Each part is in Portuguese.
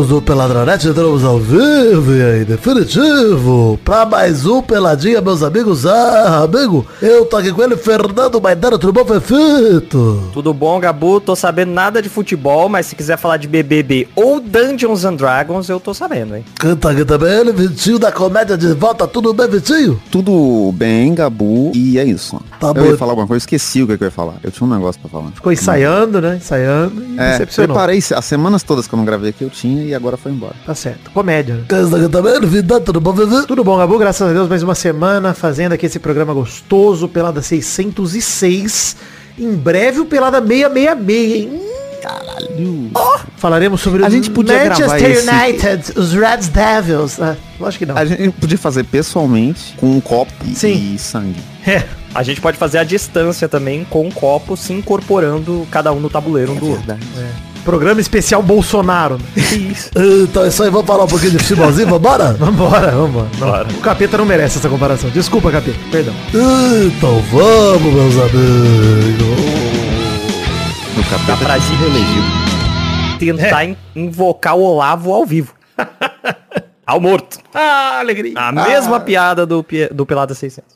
amigos do Peladronete, entramos ao vivo e aí, definitivo, pra mais um Peladinha, meus amigos. Ah, amigo, eu tô aqui com ele, Fernando Maidana, tudo bom, Fefito? Tudo bom, Gabu? Tô sabendo nada de futebol, mas se quiser falar de BBB ou Dungeons and Dragons, eu tô sabendo, hein? Canta aqui também ele, Vitinho da Comédia de volta, tudo bem, Vitinho? Tudo bem, Gabu, e é isso. Tá eu bom. ia falar alguma coisa, esqueci o que eu ia falar. Eu tinha um negócio pra falar. Ficou ensaiando, né? Ensaiando e É, decepcionou. preparei as semanas todas que eu não gravei aqui, eu tinha e agora foi embora. Tá certo. Comédia. né? Tudo bom, Vivi? Tudo bom, Gabu? Graças a Deus, mais uma semana fazendo aqui esse programa gostoso, Pelada 606. Em breve o Pelada 666, hein? Caralho. Falaremos sobre A os gente podia gravar Manchester esse- United, os Red Devils. Ah, lógico que não. A gente podia fazer pessoalmente, com um copo e- Sim. e sangue. É, A gente pode fazer a distância também com um copo se incorporando cada um no tabuleiro um do outro. Programa especial Bolsonaro. né? Isso. Então é isso aí, vamos falar um pouquinho de futebolzinho, vambora? Vambora, vambora. Não. O capeta não merece essa comparação. Desculpa, capeta. Perdão. Então vamos, meus amigos. No Dá capeta pra que se reelegeu. tentar in- invocar o Olavo ao vivo. ao morto. Ah, alegria. A mesma piada do, do Pelada 600.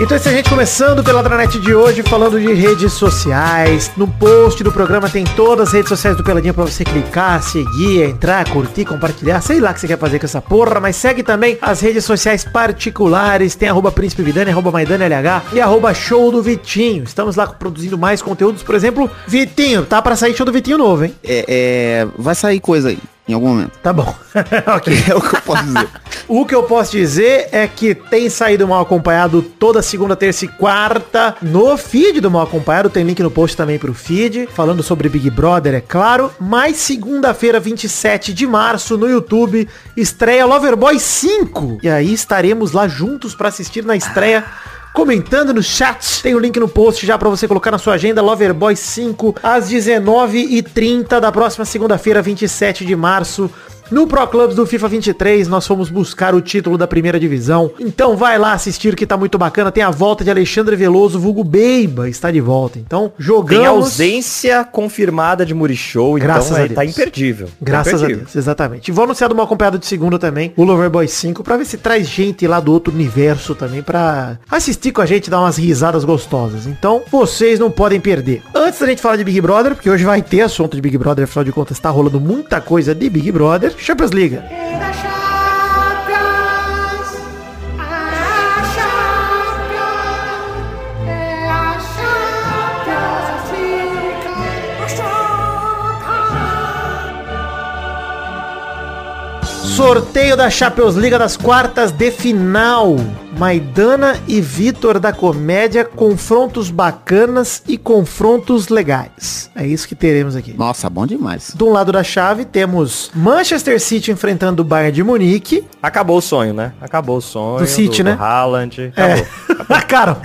Então é a gente começando pela Dranet de hoje, falando de redes sociais. No post do programa tem todas as redes sociais do Peladinha pra você clicar, seguir, entrar, curtir, compartilhar, sei lá o que você quer fazer com essa porra, mas segue também as redes sociais particulares, tem arroba Príncipe Vidani, arroba Maidana LH e arroba Show do Vitinho. Estamos lá produzindo mais conteúdos, por exemplo, Vitinho, tá pra sair show do Vitinho novo, hein? É, é, vai sair coisa aí, em algum momento. Tá bom. ok. É o que eu posso dizer. O que eu posso dizer é que tem saído mal acompanhado toda segunda, terça e quarta no feed do mal acompanhado. Tem link no post também pro feed, falando sobre Big Brother, é claro. Mas segunda-feira, 27 de março, no YouTube, estreia Loverboy 5. E aí estaremos lá juntos pra assistir na estreia. Comentando no chat, tem o link no post já pra você colocar na sua agenda Loverboy 5 às 19h30 da próxima segunda-feira, 27 de março. No Pro Clubs do FIFA 23, nós fomos buscar o título da primeira divisão. Então vai lá assistir que tá muito bacana. Tem a volta de Alexandre Veloso, vulgo Beiba, está de volta. Então, jogamos... Tem ausência confirmada de Murichou, Graças então a tá Deus. imperdível. Tá Graças a imperdível. Deus, exatamente. E vou anunciar do mal acompanhado de segunda também, o Loverboy 5, pra ver se traz gente lá do outro universo também, pra assistir com a gente dar umas risadas gostosas. Então, vocês não podem perder. Antes da gente falar de Big Brother, porque hoje vai ter assunto de Big Brother, afinal de contas tá rolando muita coisa de Big Brother, Champions League. Sorteio da Champions League das quartas de final. Maidana e Vitor da Comédia, confrontos bacanas e confrontos legais. É isso que teremos aqui. Nossa, bom demais. De um lado da chave temos Manchester City enfrentando o Bayern de Munique. Acabou o sonho, né? Acabou o sonho. Do City, né? Do Haaland. É. Acabou. Cara,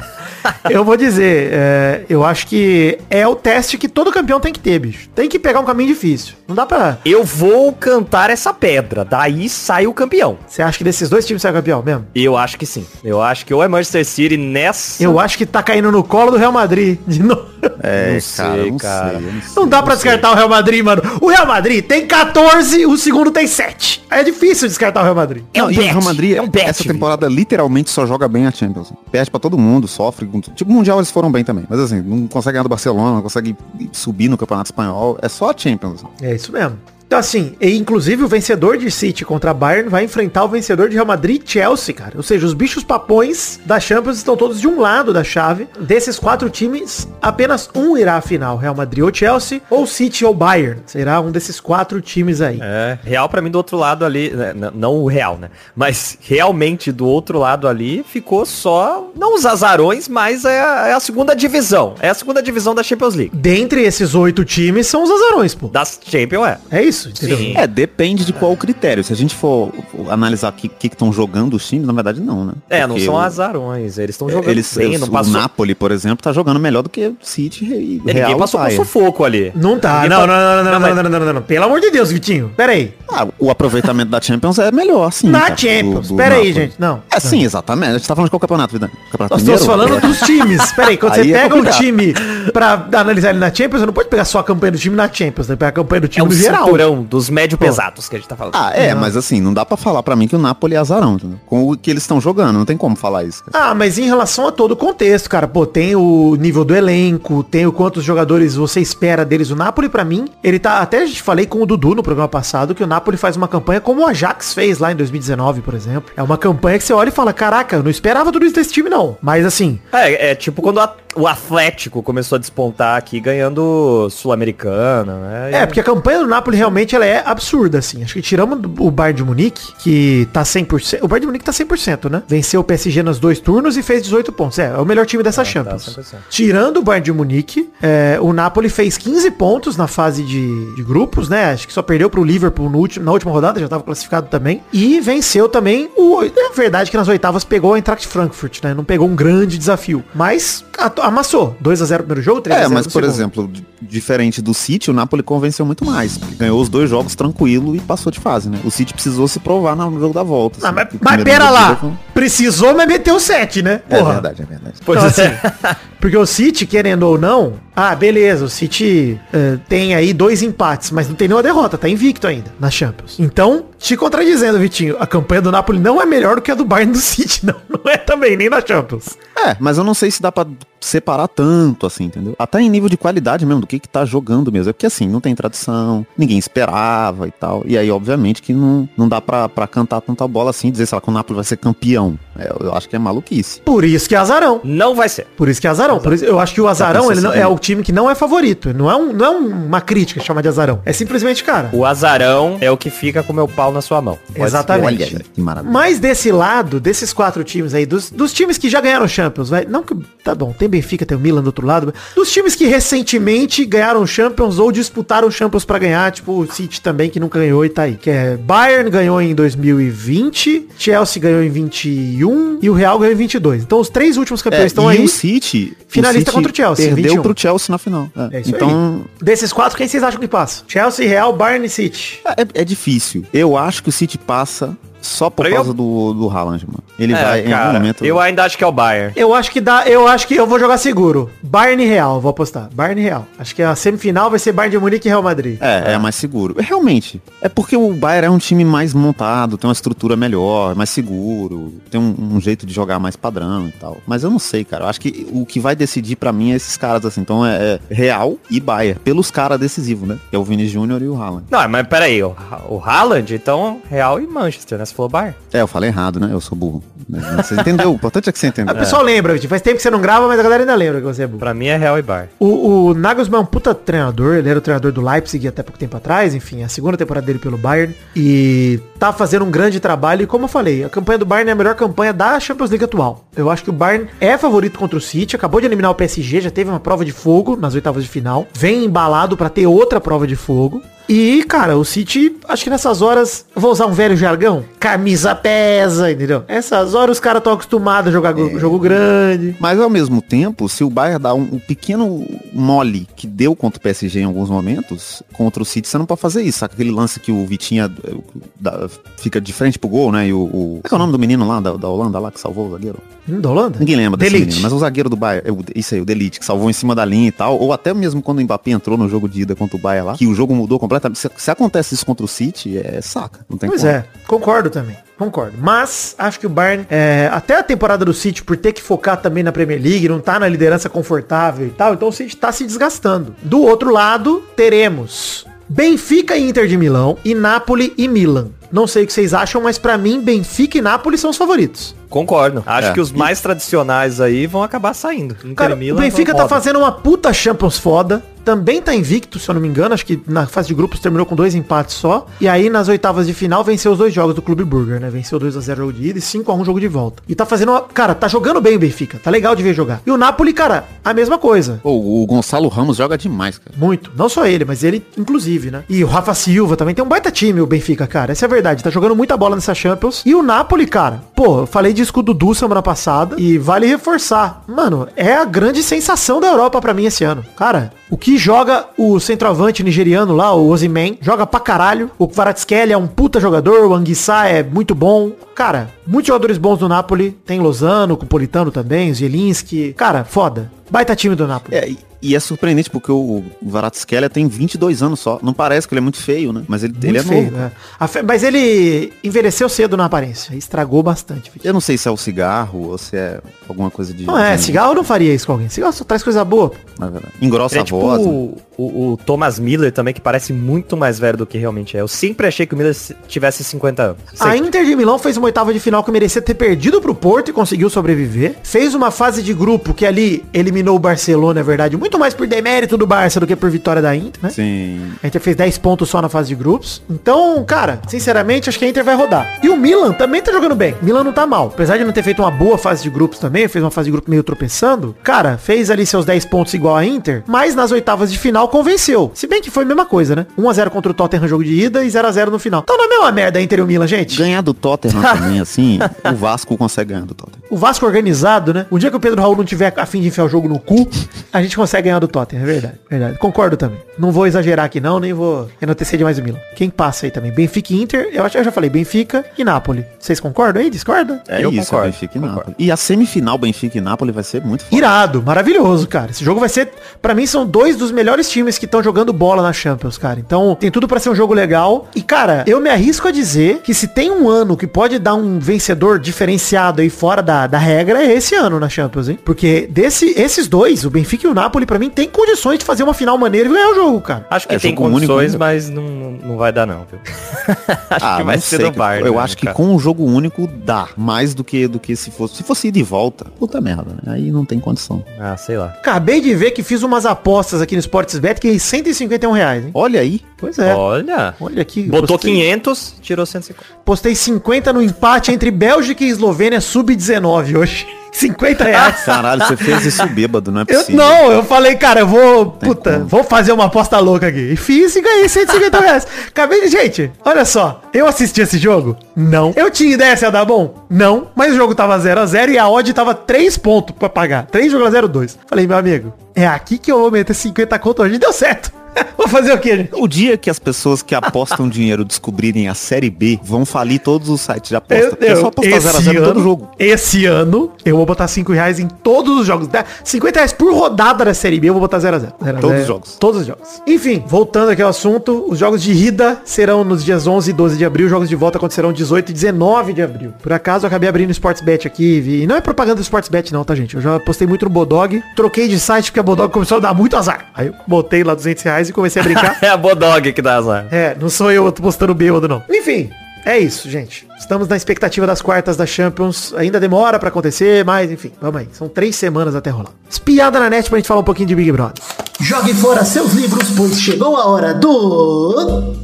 eu vou dizer, é, eu acho que é o teste que todo campeão tem que ter, bicho. Tem que pegar um caminho difícil. Não dá pra... Eu vou cantar essa pedra, daí sai o campeão. Você acha que desses dois times sai campeão mesmo? Eu acho que sim. Eu acho que ou é Manchester City nessa. Eu acho que tá caindo no colo do Real Madrid de novo. É, Não sei, cara, não cara. sei, não sei. Não dá pra descartar o Real Madrid, mano. O Real Madrid tem 14, o segundo tem 7. É difícil descartar o Real Madrid. É um Não, e bet, o Real Madrid, é um bet, essa temporada literalmente só joga bem a Champions. Perde pra todo mundo, sofre. Tipo, Mundial eles foram bem também. Mas assim, não consegue ganhar do Barcelona, não consegue subir no Campeonato Espanhol. É só a Champions. É isso mesmo. Então assim, e inclusive o vencedor de City contra Bayern vai enfrentar o vencedor de Real Madrid e Chelsea, cara. Ou seja, os bichos papões da Champions estão todos de um lado da chave. Desses quatro times, apenas um irá à final. Real Madrid ou Chelsea, ou City ou Bayern. Será um desses quatro times aí. É, real pra mim do outro lado ali, né, não o real, né? Mas realmente do outro lado ali ficou só, não os azarões, mas é a, é a segunda divisão. É a segunda divisão da Champions League. Dentre esses oito times são os azarões, pô. Das Champions é. É isso. Isso, entendeu? Sim. É, depende de qual o critério. Se a gente for analisar o que estão jogando os times, na verdade não, né? É, não Porque são o- azarões. Eles estão jogando Eles, bem, os- não o passou. Napoli, por exemplo, tá jogando melhor do que o City e Real ninguém passou Bayern. sufoco ali. Não tá, não, não, não, não, não, não, não, não, não, não. Pelo amor de Deus, Vitinho. Pera aí. Ah, o aproveitamento da Champions é melhor, sim. Na cara, Champions. do- do Pera aí, Napoli. gente. Não. É, sim, exatamente. A gente tá falando de qual campeonato, Vidani? Campeonato Nós estamos falando dos times. Pera aí, quando Aí você é pega um complicado. time pra analisar ele na Champions, você não pode pegar só a campanha do time na Champions, né? Pega a campanha do É time um no geral. cinturão dos médio pesados que a gente tá falando. Ah, é, mas assim, não dá pra falar pra mim que o Napoli é azarão, entendeu? Com o que eles estão jogando, não tem como falar isso. cara. Ah, mas em relação a todo o contexto, cara, pô, tem o nível do elenco, tem o quantos jogadores você espera deles. O Napoli, pra mim, ele tá. Até a gente falei com o Dudu no programa passado que o Napoli faz uma campanha como o Ajax fez lá em 2019, por exemplo. É uma campanha que você olha e fala: caraca, eu não esperava tudo isso desse time, não. Mas assim, É, é tipo quando a- o Atlético começou a despontar aqui ganhando Sul-Americana, né? É, porque a campanha do Napoli realmente ela é absurda, assim. Acho que tiramos o Bayern de Munique, que tá 100%. O Bayern de Munique tá 100%, né? Venceu o PSG nos dois turnos e fez 18 pontos. É, é o melhor time dessa Champions. 100%. Tirando o Bayern de Munique, é, o Napoli fez 15 pontos na fase de, de grupos, né? Acho que só perdeu pro Liverpool no último, na última rodada, já tava classificado também. E venceu também o... É verdade que nas oitavas pegou a Eintracht Frankfurt, né? Não pegou um grande desafio. Mas a- amassou. 2x0 no primeiro jogo, 3x0 É, no mas por segundo. exemplo, diferente do City, o Napoli convenceu muito mais. Ganhou os dois jogos tranquilo e passou de fase, né? O City precisou se provar no jogo da volta. Ah, assim, mas, mas pera lá. foi- Precisou, mas meteu 7, né? É verdade, é verdade. Pois Então, é. assim, porque o City, querendo ou não, ah, beleza, o City eh, tem aí dois empates, mas não tem nenhuma derrota, tá invicto ainda na Champions. Então, te contradizendo, Vitinho, a campanha do Napoli não é melhor do que a do Bayern do City, não. Não é também, nem na Champions. É, mas eu não sei se dá pra separar tanto assim, entendeu? Até em nível de qualidade mesmo, do que que tá jogando mesmo. É porque assim, não tem tradição, ninguém esperava e tal. E aí, obviamente, que não, não dá pra, pra cantar tanta bola assim, dizer, sei lá, que o Napoli vai ser campeão. É, eu, acho que é maluquice. Por isso que é azarão. Não vai ser. Por isso que é azarão. Por isso, eu acho que o azarão ele não- é o time que não é favorito. Não é, um, não é um- uma crítica chamar de azarão. É simplesmente, cara. O azarão é o que fica com meu pau na sua mão. Pode Exatamente. Olha que maravilha. Mas desse lado, desses quatro times aí, dos, dos times que já ganharam Champions, vai. Não que. Tá bom, tem Benfica, tem o Milan do outro lado. Dos times que recentemente ganharam Champions ou disputaram Champions pra ganhar, tipo o City também, que nunca ganhou e tá aí. Que é Bayern ganhou em 2020, Chelsea ganhou em 21 e o Real ganhou em 22. Então os três últimos campeões É, estão e aí. o City, Finalista o City contra o Chelsea, perdeu 21. pro Chelsea na final. É. É então, aí. Desses quatro, quem vocês acham que passa? Chelsea, Real, Bayern e City. é, é difícil. Eu acho que o City passa só por Pra causa do, do Haaland, mano. Ele É, vai em cara, algum momento. Eu ainda acho que é o Bayern. Eu acho que dá, eu acho que eu vou jogar seguro. Bayern e Real, vou apostar. Bayern e Real. Acho que a semifinal vai ser Bayern de Munique e Real Madrid. É, é mais seguro. Realmente. É porque o Bayern é um time mais montado, tem uma estrutura melhor, mais seguro, tem um, um jeito de jogar mais padrão e tal. Mas eu não sei, cara. Eu acho que o que vai decidir pra mim é esses caras assim. Então é, é Real e Bayern. Pelos caras decisivos, né? Que é o Vini Júnior e o Haaland. Não, mas peraí, o, o Haaland, então, Real e Manchester, né? Você falou Bayern. É, eu falei errado, né? Eu sou burro. Mas Você entendeu? O importante é que você entendeu. O pessoal lembra, Vitinho. Faz tempo que você não grava, mas a galera ainda lembra que você é burro. Pra mim é Real e Bayern. O, o Nagelsmann é um puta treinador, ele era o treinador do Leipzig até pouco tempo atrás, enfim, é a segunda temporada dele pelo Bayern, e tá fazendo um grande trabalho, e como eu falei, a campanha do Bayern é a melhor campanha da Champions League atual. Eu acho que o Bayern é favorito contra o City, acabou de eliminar o PSG, já teve uma prova de fogo nas oitavas de final, vem embalado pra ter outra prova de fogo, e, cara, o City, acho que nessas horas, vou usar um velho jargão, camisa pesa, entendeu? Essas horas os caras estão acostumados a jogar go- jogo grande. Mas ao mesmo tempo, se o Bayern dá um, um pequeno mole que deu contra o PSG em alguns momentos, contra o City, você não pode fazer isso. Saca aquele lance que o Vitinha eh, fica de frente pro gol, né? E o. o qual é o nome do menino lá da, da Holanda lá que salvou o zagueiro? Da Holanda? Ninguém lembra desse Delite. menino, mas o zagueiro do Bayern, é o- isso aí, o Delite, que salvou em cima da linha e tal, ou até mesmo quando o Mbappé entrou no jogo de ida contra o Bayern lá, que o jogo mudou completamente. Se, se acontece isso contra o City, é saca. Não tem Pois é, concordo também. Concordo. Mas acho que o Bayern, é, até a temporada do City, por ter que focar também na Premier League, não tá na liderança confortável e tal, então o City tá se desgastando. Do outro lado, teremos Benfica e Inter de Milão e Napoli e Milan. Não sei o que vocês acham, mas pra mim, Benfica e Napoli são os favoritos. Concordo. Acho É. que os mais tradicionais aí vão acabar saindo. Inter Cara, Milan o Benfica tá fazendo uma puta Champions foda. Também tá invicto, se eu não me engano. Acho que na fase de grupos terminou com dois empates só. E aí, nas oitavas de final, venceu os dois jogos do Clube Burger, né? Venceu 2x0 jogo de ida e 5x1 jogo de volta. E tá fazendo uma... Cara, tá jogando bem o Benfica. Tá legal de ver jogar. E o Napoli, cara, a mesma coisa. Pô, o Gonçalo Ramos joga demais, cara. Muito. Não só ele, mas ele, inclusive, né? E o Rafa Silva também tem um baita time, o Benfica, cara. Essa é a verdade. Tá jogando muita bola nessa Champions. E o Napoli, cara, pô, falei disso com o Dudu semana passada. E vale reforçar. Mano, é a grande sensação da Europa pra mim esse ano. Cara, o que joga o centroavante nigeriano lá, o Ozyman, joga pra caralho. O Kvaratskhelia é um puta jogador. O Anguissa é muito bom. Cara, muitos jogadores bons do Napoli. Tem Lozano, com o Politano também, Zielinski. Cara, foda. Baita time do Napoli. É, e, é surpreendente porque o Varatskhelia tem 22 anos só. Não parece que ele é muito feio, né? Mas ele, ele é Muito feio, novo. né? A fe- Mas ele envelheceu cedo na aparência. Estragou bastante. filho. Eu não sei se é o cigarro ou se é alguma coisa de... Não é, cigarro não faria isso com alguém. Cigarro só traz coisa boa. na verdade. Engrossa Ele é a tipo voz. O, o- o Thomas Miller também, que parece muito mais velho do que realmente é. Eu sempre achei que o Miller se- tivesse 50 anos. A Sempre. Inter de Milão fez uma oitava de final que merecia ter perdido pro Porto e conseguiu sobreviver. Fez uma fase de grupo que ali eliminou o Barcelona, é verdade, muito mais por demérito do Barça do que por vitória da Inter, né? Sim. A Inter fez 10 pontos só na fase de grupos. Então, cara, sinceramente, acho que a Inter vai rodar. E o Milan também tá jogando bem. O Milan não tá mal. Apesar de não ter feito uma boa fase de grupos também, fez uma fase de grupo meio tropeçando. Cara, fez ali seus 10 pontos igual a Inter, mas nas oitavas de final convenceu. Se bem que foi a mesma coisa, né? 1x0 contra o Tottenham jogo de ida e 0x0 no final. Então não é a mesma merda a Inter e o Milan, gente. Ganhar do Tottenham também, assim, o Vasco consegue ganhar do Tottenham. O Vasco organizado, né? O dia que o Pedro Raul não tiver a fim de enfiar o jogo no cu, a gente consegue ganhar do Tottenham. É verdade, verdade. Concordo também. Não vou exagerar aqui não, nem vou enaltecer demais o Milan. Quem passa aí também? Benfica e Inter, eu, acho, eu já falei, Benfica e Napoli. Vocês concordam aí? Discordam? É Eu isso, concordo, é Benfica e concordo. Napoli. E a semifinal Benfica e Napoli vai ser muito forte. Irado, maravilhoso, cara. Esse jogo vai ser, Pra mim são dois dos melhores times que estão jogando bola na Champions, cara. Então, tem tudo pra ser um jogo legal. E cara, eu me arrisco a dizer que se tem um ano que pode dar um vencedor diferenciado aí fora da, da regra, é esse ano na Champions, hein? Porque desse, esses dois, o Benfica e o Napoli, pra mim, tem condições de fazer uma final maneira e ganhar o jogo, cara. Acho que É, tem único condições, mas não, não vai dar não, viu? acho Ah, que vai ser sei, do Bayern. Eu né, acho que cara? com um jogo único dá. Mais do que do que se fosse. Se fosse ir de volta. Puta merda, né? Aí não tem condição. Ah, sei lá. Acabei de ver que fiz umas apostas aqui no Sportsbet que é 151 reais, hein? Olha aí. Pois é. Olha. Olha aqui. Botou postei- 500, tirou 150. Postei 50 no empate entre Bélgica e Eslovênia sub-19 hoje. 50 reais. Caralho, você fez isso bêbado, não é Eu, possível. não, eu falei, cara, eu vou. Puta, como. vou fazer uma aposta louca aqui. E fiz e ganhei 150 reais. Acabei de. Gente, olha só. Eu assisti esse jogo? Não. Eu tinha ideia se ia dar bom? Não. Mas o jogo tava 0x0 e a odd tava 3 pontos pra pagar. 3,02. Falei, meu amigo, é aqui que eu vou meter 50 conto hoje. E deu certo. vou fazer o quê, gente? O dia que as pessoas que apostam dinheiro descobrirem a Série B, vão falir todos os sites de aposta. porque é só apostar 0x0 em todo jogo. Esse ano, eu vou botar 5 reais em todos os jogos. Dá 50 reais por rodada da Série B, eu vou botar 0x0. Todos os jogos. Todos os jogos. Enfim, voltando aqui ao assunto, os jogos de ida serão nos dias 11 e 12 de abril, os jogos de volta acontecerão 18 e 19 de abril. Por acaso, eu acabei abrindo o Sportsbet aqui, vi... e não é propaganda do Sportsbet não, tá, gente? Eu já postei muito no Bodog, troquei de site porque a Bodog começou a dar muito azar. Aí eu botei lá 200 reais e comecei a brincar. É a Bodog que dá azar. É, não sou eu postando bêbado, não. Enfim, é isso, gente. Estamos na expectativa das quartas da Champions. Ainda demora pra acontecer, mas enfim, vamos aí. São três semanas até rolar. Espiada na net pra gente falar um pouquinho de Big Brother. Jogue fora seus livros, pois chegou a hora do.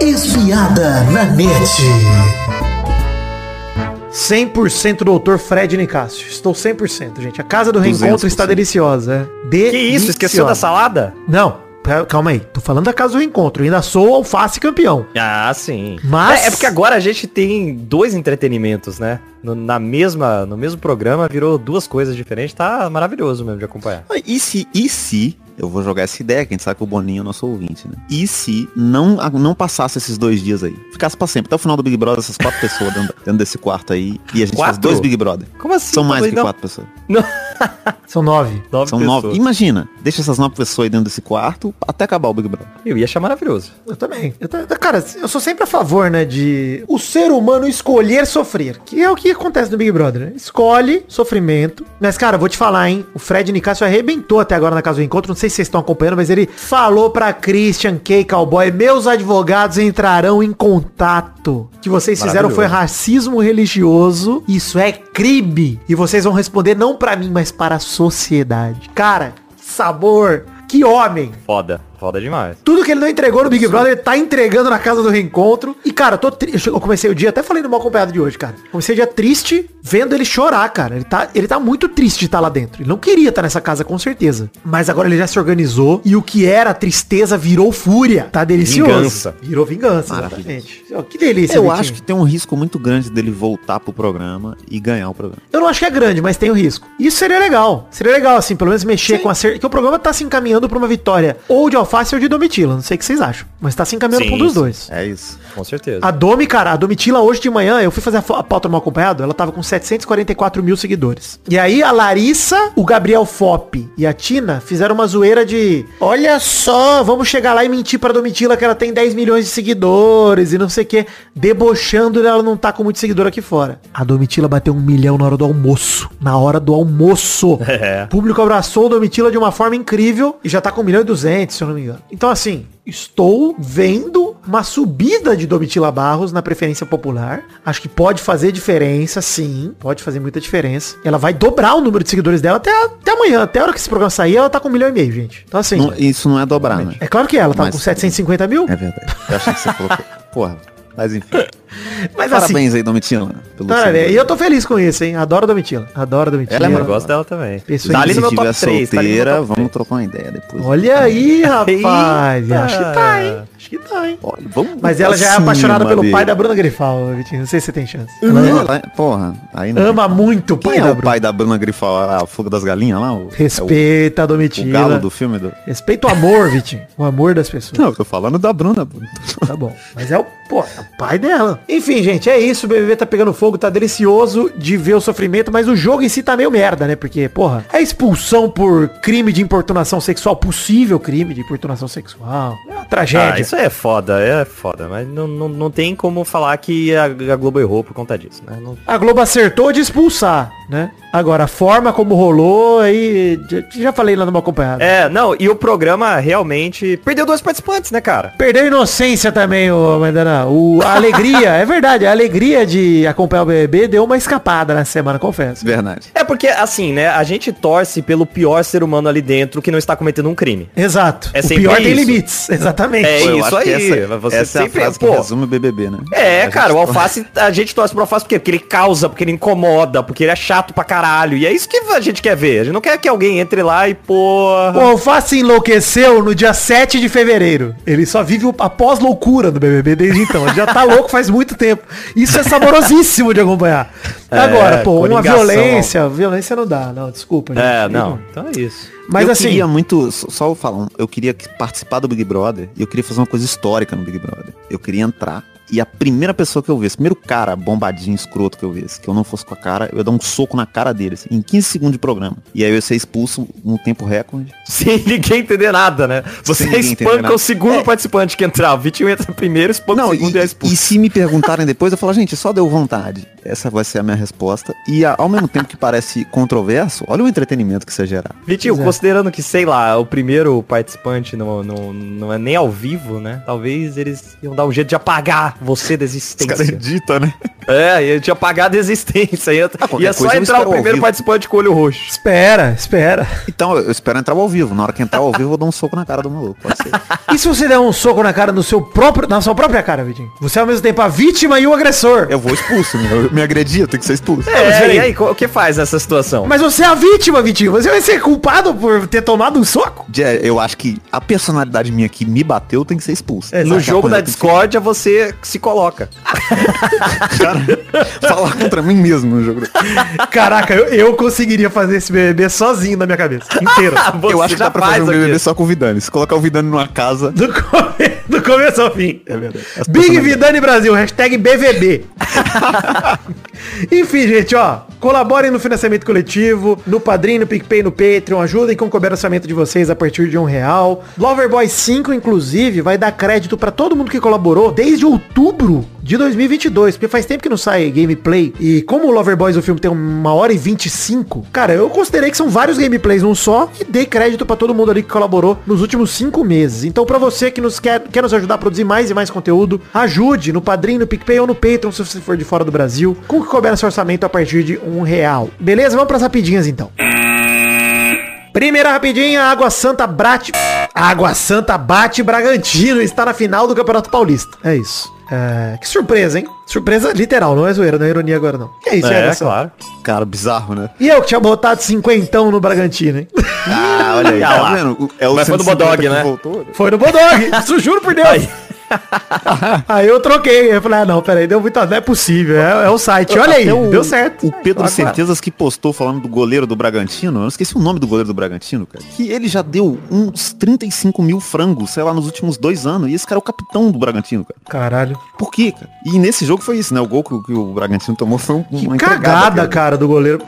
Espiada na net. 100% doutor Fred Nicásio. Estou 100%, gente. A casa do reencontro 200%. está deliciosa. É. Que isso? Esqueceu da salada? Não, calma aí. Tô falando da casa do reencontro. Ainda sou alface campeão. Ah, sim. Mas- É, é porque agora a gente tem dois entretenimentos, né? No, na mesma, no mesmo programa virou duas coisas diferentes. Tá maravilhoso mesmo de acompanhar. Ah, E se, e se, eu vou jogar essa ideia, que a gente sabe que o Boninho é o nosso ouvinte, né? E se não, não passasse esses dois dias aí? Ficasse pra sempre, até o final do Big Brother, essas quatro pessoas dentro, dentro desse quarto aí, e a gente faz Quatro? dois Big Brother. Como assim? São mais Falei, que não. quatro pessoas. Não. São nove. Nove São pessoas. nove. Imagina, deixa essas nove pessoas aí dentro desse quarto até acabar o Big Brother. Eu ia achar maravilhoso. Eu também. Eu cara, eu sou sempre a favor, né, de o ser humano escolher sofrer, que é o que acontece no Big Brother, né? Escolhe sofrimento. Mas, cara, vou te falar, hein? O Fred Nicásio arrebentou até agora na casa do encontro. Não sei se vocês estão acompanhando, mas ele falou pra Christian K. Cowboy, meus advogados entrarão em contato. O que vocês fizeram foi racismo religioso. Isso é crime. E vocês vão responder não pra mim, mas para a sociedade. Cara, sabor. Que homem. Foda. Foda demais. Tudo que ele não entregou no Big Brother, ele tá entregando na casa do reencontro. E, cara, eu tô tri... Eu comecei o dia, até falei no mal acompanhado de hoje, cara. Comecei o dia triste, vendo ele chorar, cara. Ele tá, ele tá muito triste de estar lá dentro. Ele não queria estar nessa casa, com certeza. Mas agora ele já se organizou. E o que era tristeza virou fúria. Tá delicioso. Vingança. Virou vingança, exatamente. Que delícia, Eu Vitinho. acho que tem um risco muito grande dele voltar pro programa e ganhar o programa. Eu não acho que é grande, mas tem o risco. Isso seria legal. Seria legal, assim, pelo menos mexer com a cer... Que o programa tá se encaminhando pra uma vitória ou de Ou de Domitila. Não sei o que vocês acham. Mas tá se encaminhando pra um dos dois. É isso. Com certeza. A Domi, cara, a Domitila hoje de manhã, eu fui fazer a, a pauta mal acompanhado, ela tava com 744 mil seguidores. E aí a Larissa, o Gabriel Fop e a Tina fizeram uma zoeira de olha só, vamos chegar lá e mentir pra Domitila que ela tem 10 milhões de seguidores e não sei o que, debochando ela não tá com muito seguidor aqui fora. A Domitila bateu um milhão na hora do almoço. Na hora do almoço. É. O público abraçou o Domitila de uma forma incrível e já tá com 1 milhão e 200, se eu não me engano. Então, assim, estou vendo uma subida de Domitila Barros na preferência popular. Acho que pode fazer diferença, sim. Pode fazer muita diferença. Ela vai dobrar o número de seguidores dela até, até amanhã. Até a hora que esse programa sair, ela tá com um milhão e meio, gente. Então, assim, Não- isso não é dobrar, né? é claro que ela tava Mas- com 750 mil. É verdade. Eu achei que você falou. que- Porra. Mas enfim. Mas assim, Parabéns aí, Domitila. Parabéns. seu- E eu tô feliz com isso, hein? Adoro Domitila. Adoro Domitila. Ela é gosto dela também. Isso Tá ali no Se meu tiver top 3. Tá ali no meu solteira, top vamos 3. trocar uma ideia depois. Olha aí, rapaz. Eita. Acho que tá, hein? Acho que tá, hein? Olha, vamos Mas ela já é apaixonada pelo dele. pai da Bruna Grifal, Vitinho. Não sei se você tem chance. Ela, ela- porra, aí não. Ama muito o Quem pai é da o Bruna. pai da Bruna Grifal? O fogo das galinhas lá? O, Respeita a é o, o Domitila. galo do filme do... Respeita o amor, Vitinho. O amor das pessoas. Não, eu tô falando da Bruna. Tá bom. Mas é o, pô, é o pai dela. Enfim, gente, é isso. O BBB tá pegando fogo, tá delicioso de ver o sofrimento, mas o jogo em si tá meio merda, né? Porque, porra, é expulsão por crime de importunação sexual, possível crime de importunação sexual. É uma Ah, tragédia. Isso é foda, é foda. Mas não, não, não tem como falar que a, a Globo errou por conta disso, né? Não- A Globo acertou de expulsar, né? Agora, a forma como rolou, aí. Já, já falei lá no meu acompanhado. É, não, e o programa realmente perdeu dois participantes, né, cara? Perdeu a inocência também, ô Mandana. O, a alegria, é verdade, a alegria de acompanhar o BBB deu uma escapada na semana, confesso. Verdade. É porque, assim, né, a gente torce pelo pior ser humano ali dentro que não está cometendo um crime. Exato. É o pior tem isso. limites, exatamente. É Pô, eu isso aí, Essa, você essa é a sempre- frase pô. que resume o BBB, né? É, A gente cara, o torce- alface, a gente torce pro alface porque, porque ele causa, porque ele incomoda, porque ele é chato pra caralho. E é isso que a gente quer ver. A gente não quer que alguém entre lá e, porra. O Alface enlouqueceu no dia 7 de fevereiro. Ele só vive o- a pós-loucura do BBB desde então. Ele já tá louco faz muito tempo. Isso é saborosíssimo de acompanhar. Agora, pô, uma violência, violência não dá, não, desculpa. gente. É, não. Então é isso. Mas eu assim, queria muito, só eu falar, eu queria que- participar do Big Brother e eu queria fazer uma coisa histórica no Big Brother. Eu queria entrar e a primeira pessoa que eu visse, primeiro cara bombadinho, escroto que eu visse, que eu não fosse com a cara, eu ia dar um soco na cara dele, assim, em 15 segundos de programa. E aí eu ia ser expulso no tempo recorde. Sem ninguém entender nada, né? Você Sem ninguém entender espanca nada. o segundo participante que entrar. O Vitinho entra primeiro, espanca o Não, segundo e, e é e expulso. se me perguntarem depois, eu falo, gente, só deu vontade. Essa vai ser a minha resposta. E ao mesmo tempo que parece controverso, olha o entretenimento que ia gerar. Vitinho, Pois é. considerando que, sei lá, o primeiro participante não, não, não é nem ao vivo, né? Talvez eles iam dar um jeito de apagar você da existência. edita, né? É, ia te apagar da existência. Ia, qualquer ia só coisa eu entrar o primeiro participante com o olho roxo. espera, espera. Então, eu espero entrar ao vivo. Na hora que entrar ao vivo, eu dou um soco na cara do maluco. Pode ser. E se você der um soco na cara no seu próprio, na sua própria cara, Vitinho? Você é ao mesmo tempo a vítima e o agressor. Eu vou expulso? Eu me agredi, eu tenho que ser expulso. É, peraí. e aí, o que faz nessa situação? Mas você é a vítima, Vitinho. Você vai ser culpado por ter tomado um soco? Je- Eu acho que a personalidade minha que me bateu tem que ser expulsa. no Sabe? jogo A da tem que discórdia, você se coloca. ser- Falar contra mim mesmo no jogo. Caraca, eu, eu conseguiria fazer esse BBB sozinho na minha cabeça. Inteiro. eu acho que dá pra fazer um BBB só com o Vidani. Se colocar o Vidani numa casa... Do, come... Do começo ao fim. É verdade. As Big Vidani Brasil, hashtag BVB. Enfim, gente, ó. Colaborem no financiamento coletivo, no Padrim, no PicPay, no Patreon. Ajudem com o cobertamento de vocês a partir de um real. Loverboy 5, inclusive, vai dar crédito pra todo mundo que colaborou desde outubro de 2022. Porque faz tempo que não sai gameplay. E como o Loverboys, o filme, tem uma hora e 25, cara, eu considerei que são vários gameplays num só e dei crédito pra todo mundo ali que colaborou nos últimos cinco meses. Então, pra você que nos quer, quer nos ajudar a produzir mais e mais conteúdo, ajude no Padrim, no PicPay ou no Patreon, se você for de fora do Brasil, com o que couber nesse orçamento a partir de um real. Beleza? Vamos pras rapidinhas então. Primeira rapidinha, Água Santa bate. Água Santa bate Bragantino está na final do Campeonato Paulista. É isso. É, que surpresa, hein? Surpresa literal, não é zoeira, não é ironia agora não. Que é isso, É, Santa? claro. Cara, bizarro, né? E eu que tinha botado cinquentão no Bragantino, hein? Ah, olha aí, tá lá. vendo? O- É o Mas foi 150 Bodog, né? voltou. Foi no Bodog, isso juro por Deus. Aí. Aí eu troquei, eu falei, ah não, peraí, deu muito, não é possível, é, é o site, olha aí, o- deu certo. O Pedro Certezas que postou falando do goleiro do Bragantino, eu não esqueci o nome do goleiro do Bragantino, cara. Que ele já deu uns 35 mil frangos, sei lá, nos últimos dois anos. E esse cara é o capitão do Bragantino, cara. Caralho. Por quê, cara? E nesse jogo foi isso, né? O gol que, o- que o Bragantino tomou foi um, Que uma cagada, cara. cara, do goleiro.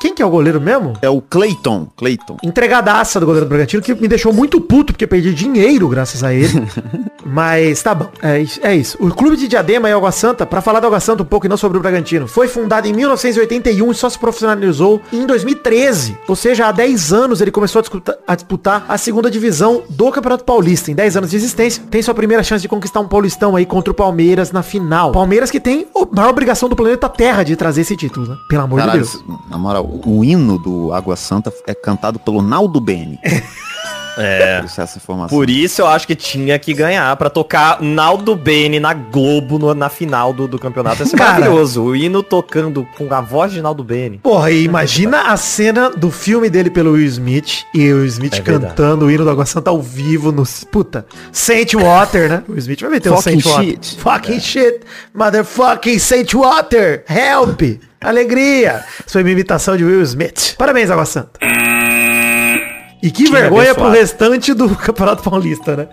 Quem que é o goleiro mesmo? É o Clayton. Clayton. Entregadaça do goleiro do Bragantino, que me deixou muito puto, porque perdi dinheiro graças a ele. Mas tá bom, é isso, é isso. O clube de Diadema e Água Santa, pra falar do Água Santa um pouco e não sobre o Bragantino, foi fundado em 1981 e só se profissionalizou em 2013. Ou seja, há 10 anos ele começou a disputar, a disputar a segunda divisão do Campeonato Paulista. Em 10 anos de existência, tem sua primeira chance de conquistar um paulistão aí contra o Palmeiras na final. Palmeiras que tem a maior obrigação do planeta Terra de trazer esse título, né? Pelo amor Caralho, de Deus. na moral, o hino do Água Santa é cantado pelo Naldo Bene. É. Isso é essa informação. Por isso eu acho que tinha que ganhar pra tocar Naldo Bene na Globo no- na final do, do campeonato. Cara. maravilhoso. O hino tocando com a voz de Naldo Bene. Porra, e imagina a cena do filme dele pelo Will Smith e o Will Smith É verdade. cantando o hino do Água Santa ao vivo no. Puta, Saint Water, né? O Will Smith vai meter o Fucking Saint Water. shit. Fucking shit. Motherfucking Saint Water. Help. Alegria. Isso foi minha imitação de Will Smith. Parabéns, Água Santa. E que Time vergonha pro abençoado. restante do Campeonato Paulista, né?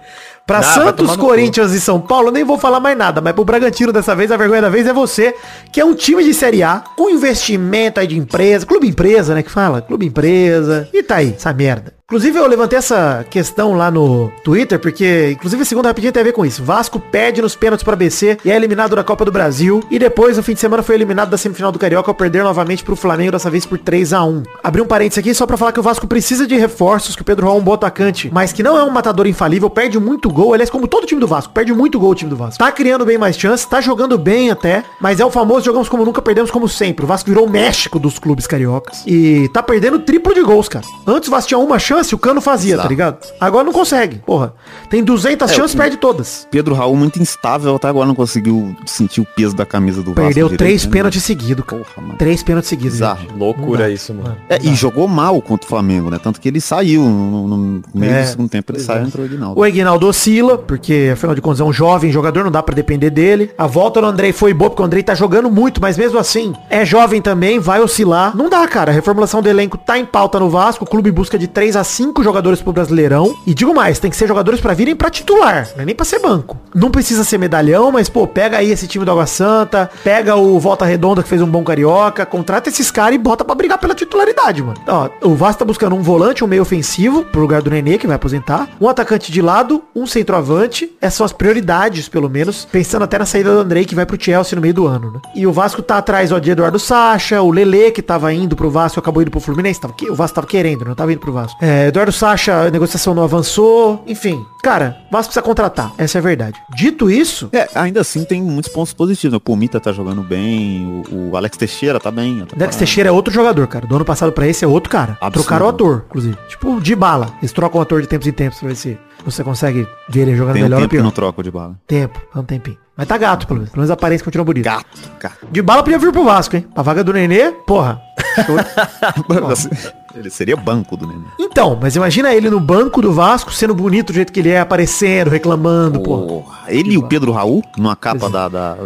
Pra vai Santos, Corinthians e São Paulo, eu nem vou falar mais nada, mas pro Bragantino dessa vez, a vergonha da vez é você, que é um time de Série A, com investimento aí de empresa, clube empresa, né, que fala? Clube empresa, e tá aí, essa merda. Inclusive eu levantei essa questão lá no Twitter, porque, inclusive a segunda rapidinha tem a ver com isso. Vasco perde nos pênaltis pra BC e é eliminado da Copa do Brasil. E depois, no fim de semana, foi eliminado da semifinal do Carioca ao perder novamente pro Flamengo, dessa vez por 3 a 1 Abri um parênteses aqui só pra falar que o Vasco precisa de reforços, que o Pedro Raul é um bom atacante, mas que não é um matador infalível, perde muito gol. Aliás, como todo time do Vasco, perde muito gol o time do Vasco. Tá criando bem mais chances, tá jogando bem até, mas é o famoso jogamos como nunca, perdemos como sempre. O Vasco virou o México dos clubes cariocas. E tá perdendo triplo de gols, cara. Antes o Vasco tinha uma chance, o Cano fazia, tá Exato. ligado? Agora não consegue. Porra. Tem 200 É, chances, o- perde todas. Pedro Raul muito instável, até agora não conseguiu sentir o peso da camisa do Vasco. Perdeu direito, três né? pênaltis seguidos, cara. Porra, mano. Três pênaltis seguidos. Gente. Loucura isso, mano. É, e jogou mal contra o Flamengo, né? Tanto que ele saiu no, no- meio É, do segundo tempo, ele saiu é. e entrou o Aguinaldo. O Eguinaldo oscila, porque afinal de contas é um jovem jogador, não dá pra depender dele. A volta do Andrei foi boa, porque o Andrei tá jogando muito, mas mesmo assim, é jovem também, vai oscilar. Não dá, cara. A reformulação do elenco tá em pauta no Vasco. O clube busca de 3 a 5 jogadores pro Brasileirão. E digo mais, tem que ser jogadores pra virem pra titular, não é nem pra ser banco. Não precisa ser medalhão, mas pô, pega aí esse time do Água Santa, pega o Volta Redonda que fez um bom carioca, contrata esses caras e bota pra brigar pela titularidade, mano. Ó, o Vasco tá buscando um volante, um meio ofensivo, pro lugar do Nenê, que vai aposentar, um atacante de lado, um centroavante. Essas são as prioridades, pelo menos, pensando até na saída do Andrei, que vai pro Chelsea no meio do ano, né? E o Vasco tá atrás ó, de Eduardo Sacha, o Lele, que tava indo pro Vasco, acabou indo pro Fluminense, tava, o Vasco tava querendo, não tava indo pro Vasco. É, Eduardo Sacha, a negociação não avançou, enfim. Cara, o Vasco precisa contratar, essa é a verdade. Dito isso, É, ainda assim tem muitos pontos positivos. né? O Pumita tá jogando bem, o, o Alex Teixeira tá bem. Tá Dex Teixeira é outro jogador, cara. Do ano passado pra esse é outro cara. Absurdo. Trocaram o ator, inclusive. Tipo, de bala. Eles trocam o ator de tempos em tempos pra ver se você consegue ver ele jogando Tem um melhor ou tempo que pior. não troca de bala. Tempo, é um tempinho. Mas tá gato, pelo menos. Pelo menos a aparência continua bonita. Gato, cara. De bala podia vir pro Vasco, hein? A vaga do Nenê, porra. ele seria banco do Nenê. Então, mas imagina ele no banco do Vasco, sendo bonito do jeito que ele é, aparecendo, reclamando, porra. Porra. Ele e o Pedro Raul, numa capa da... Da,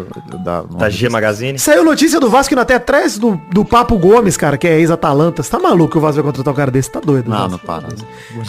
da, Da G Magazine. Saiu notícia do Vasco indo até atrás do, do Papo Gomes, cara, que é ex-Atalanta. Você tá maluco que o Vasco vai contratar um cara desse? Tá doido. Não, Vasco. não para.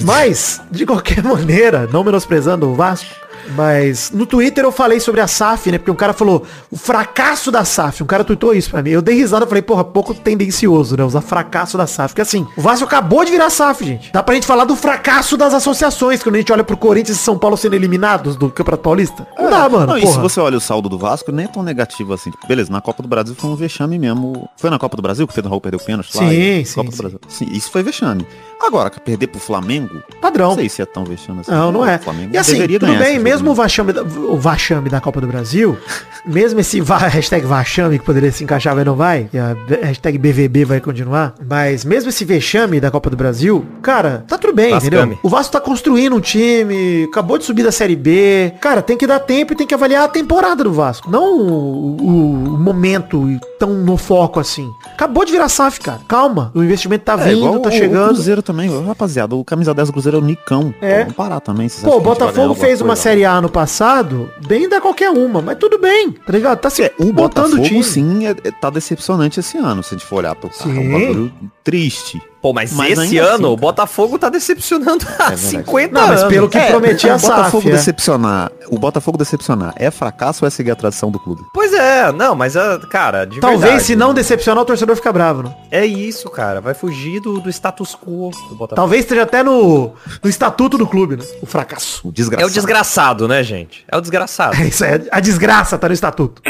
Mas, de qualquer maneira, não menosprezando o Vasco, Mas no Twitter eu falei sobre a SAF, né? Porque um cara falou o fracasso da SAF. Um cara tweetou isso pra mim. Eu dei risada e falei, porra, pouco tendencioso, né? Usar fracasso da SAF. Porque assim, o Vasco acabou de virar SAF, gente. Dá pra gente falar do fracasso das associações, quando a gente olha pro Corinthians e São Paulo sendo eliminados do Campeonato Paulista. Não dá, mano. Não, e se você olha o saldo do Vasco, nem é tão negativo assim. Beleza, na Copa do Brasil foi um vexame mesmo. Foi na Copa do Brasil que o Pedro Raul perdeu o pênalti lá? Sim, E- sim, Copa sim. do Brasil. Sim, isso foi vexame. Agora, perder pro Flamengo, Padrão. não sei se é tão vexame assim. Não, não é. O Flamengo E assim, deveria tudo bem, esse mesmo o vachame, da, o vachame da Copa do Brasil, mesmo esse va hashtag vachame que poderia se encaixar, mas não vai, e a hashtag BVB vai continuar, mas mesmo esse vexame da Copa do Brasil, cara, tá tudo bem, Vascame. entendeu? O Vasco tá construindo um time, acabou de subir da Série B, cara, tem que dar tempo e tem que avaliar a temporada do Vasco, não o, o- o momento tão no foco assim. Acabou de virar SAF, cara, calma, o investimento tá É, vindo, igual tá o- O chegando. Cruzeiro também, rapaziada, o camisa 10 do Cruzeiro é o Nicão. É. Vamos parar também. Pô, o Botafogo fez uma coisa? Série A no passado, bem da qualquer uma, mas tudo bem, tá ligado? Tá se É, o Botafogo, time. sim, é, é- tá decepcionante esse ano, se a gente for olhar pro cara. É um bagulho triste. Pô, mas, Mas esse ano assim, o. Botafogo tá decepcionando há verdade. 50 Não, mas anos. pelo que É, prometia a o Botafogo SAF, é. decepcionar, o Botafogo decepcionar é fracasso ou é seguir a tradição do clube? Pois é, não, mas, ah, cara, de Talvez verdade, se não decepcionar o torcedor fica bravo, né? É isso, cara. Vai fugir do, do status quo do Botafogo. Talvez esteja até no, no estatuto do clube, né? O fracasso. O É desgraçado. o desgraçado, né, gente? É o desgraçado. É isso aí, a desgraça tá no estatuto.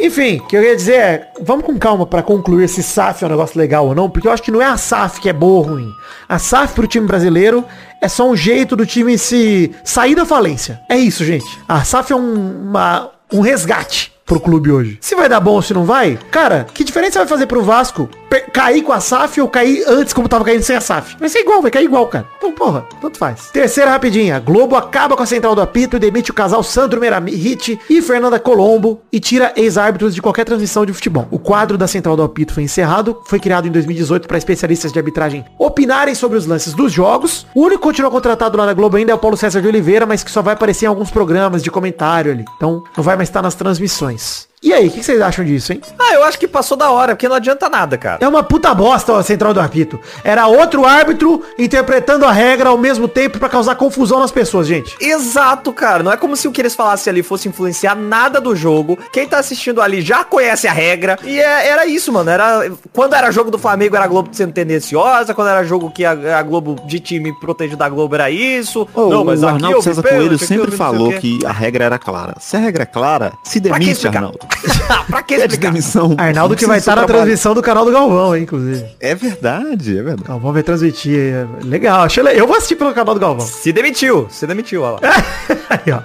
Enfim, o que eu ia dizer é, vamos com calma pra concluir se SAF é um negócio legal ou não, porque eu acho que não é a SAF que é boa ou ruim. A SAF pro time brasileiro é só um jeito do time se sair da falência. É isso, gente. A SAF é um, uma- um resgate pro clube hoje. Se vai dar bom ou se não vai, cara, que diferença vai fazer pro Vasco cair com a SAF ou cair antes como tava caindo sem a SAF? Vai ser igual, vai cair igual, cara. Então, porra, tanto faz. Terceira rapidinha. Globo acaba com a central do apito e demite o casal Sandro Meramite e Fernanda Colombo e tira ex-árbitros de qualquer transmissão de futebol. O quadro da central do apito foi encerrado, foi criado em 2018 para especialistas de arbitragem opinarem sobre os lances dos jogos. O único que continua contratado lá na Globo ainda é o Paulo César de Oliveira, mas que só vai aparecer em alguns programas de comentário ali. Então, não vai mais estar nas transmissões. place E aí, o que que vocês acham disso, hein? Ah, eu acho que passou da hora, porque não adianta nada, cara. É uma puta bosta a central do apito. Era outro árbitro interpretando a regra ao mesmo tempo pra causar confusão nas pessoas, gente. Exato, cara. Não é como se o que eles falassem ali fosse influenciar nada do jogo. Quem tá assistindo ali já conhece a regra. E é- era isso, mano. Era quando era jogo do Flamengo era a Globo sendo tendenciosa, quando era jogo que a, a Globo de time protegido da Globo era isso. Ô, o aqui Arnaldo eu vi César Coelho sempre não falou o que a regra era clara. Se a regra é clara, se demite? Arnaldo. pra que É de explicar? demissão. Arnaldo que vai é estar na trabalho. transmissão do canal do Galvão, hein, inclusive. É verdade, é verdade. Galvão vai transmitir. é Legal, Eu vou assistir pelo canal do Galvão. Se demitiu, se demitiu, olha lá. Aí, ó.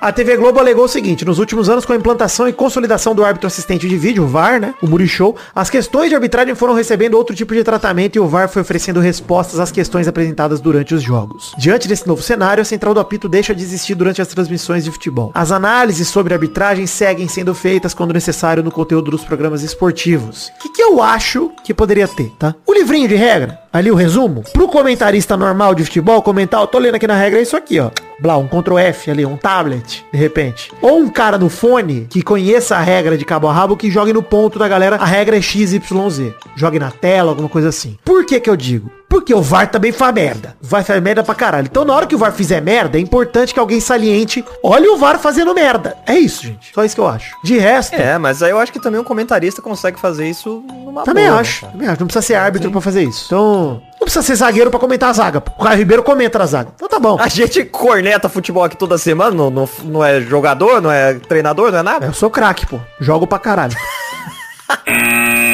A TV Globo alegou o seguinte, nos últimos anos, com a implantação e consolidação do árbitro assistente de vídeo, o VAR, né? O Murichou, as questões de arbitragem foram recebendo outro tipo de tratamento e o VAR foi oferecendo respostas às questões apresentadas durante os jogos. Diante desse novo cenário, a Central do Apito deixa de existir durante as transmissões de futebol. As análises sobre arbitragem seguem sendo feitas quando necessário no conteúdo dos programas esportivos. O que, que eu acho que poderia ter, tá? O livrinho de regra, ali o resumo, pro comentarista normal de futebol comentar, eu tô lendo aqui na regra, é isso aqui, ó. Blá, um Ctrl F ali, um tablet, de repente. Ou um cara no fone que conheça a regra de cabo a rabo que jogue no ponto da galera, a regra é XYZ. Jogue na tela, alguma coisa assim. Por que que eu digo? Porque o VAR também faz merda. Vai fazer merda pra caralho. Então na hora que o VAR fizer merda, é importante que alguém saliente olhe o VAR fazendo merda. É isso, gente. Só isso que eu acho. De resto, É, mas aí eu acho que também um comentarista consegue fazer isso numa também boa, né, acho. cara? também acho. Não precisa ser árbitro pra fazer isso. Então, não precisa ser zagueiro pra comentar a zaga. O Caio Ribeiro comenta na zaga. Então tá bom. A gente corneta futebol aqui toda semana, não, não, não é jogador, não é treinador, não é nada. Eu sou craque, pô. Jogo pra caralho.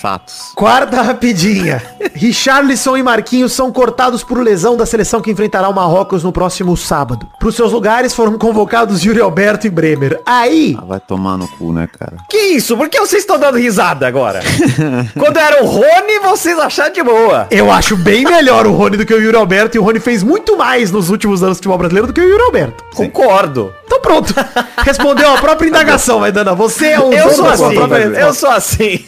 Fatos. Quarta rapidinha. Richarlison e Marquinhos são cortados por lesão da seleção que enfrentará o Marrocos no próximo sábado. Para os seus lugares foram convocados Yuri Alberto e Bremer. Aí, Ah, vai tomar no cu, né, cara? Que isso? Por que vocês estão dando risada agora? Quando era o Rony, vocês acharam de boa. eu acho bem melhor o Rony do que o Yuri Alberto. E o Rony fez muito mais nos últimos anos do futebol brasileiro do que o Yuri Alberto. Concordo. Então pronto. Respondeu a própria indagação, Maidana. Você é um Eu dono sou assim, eu sou assim.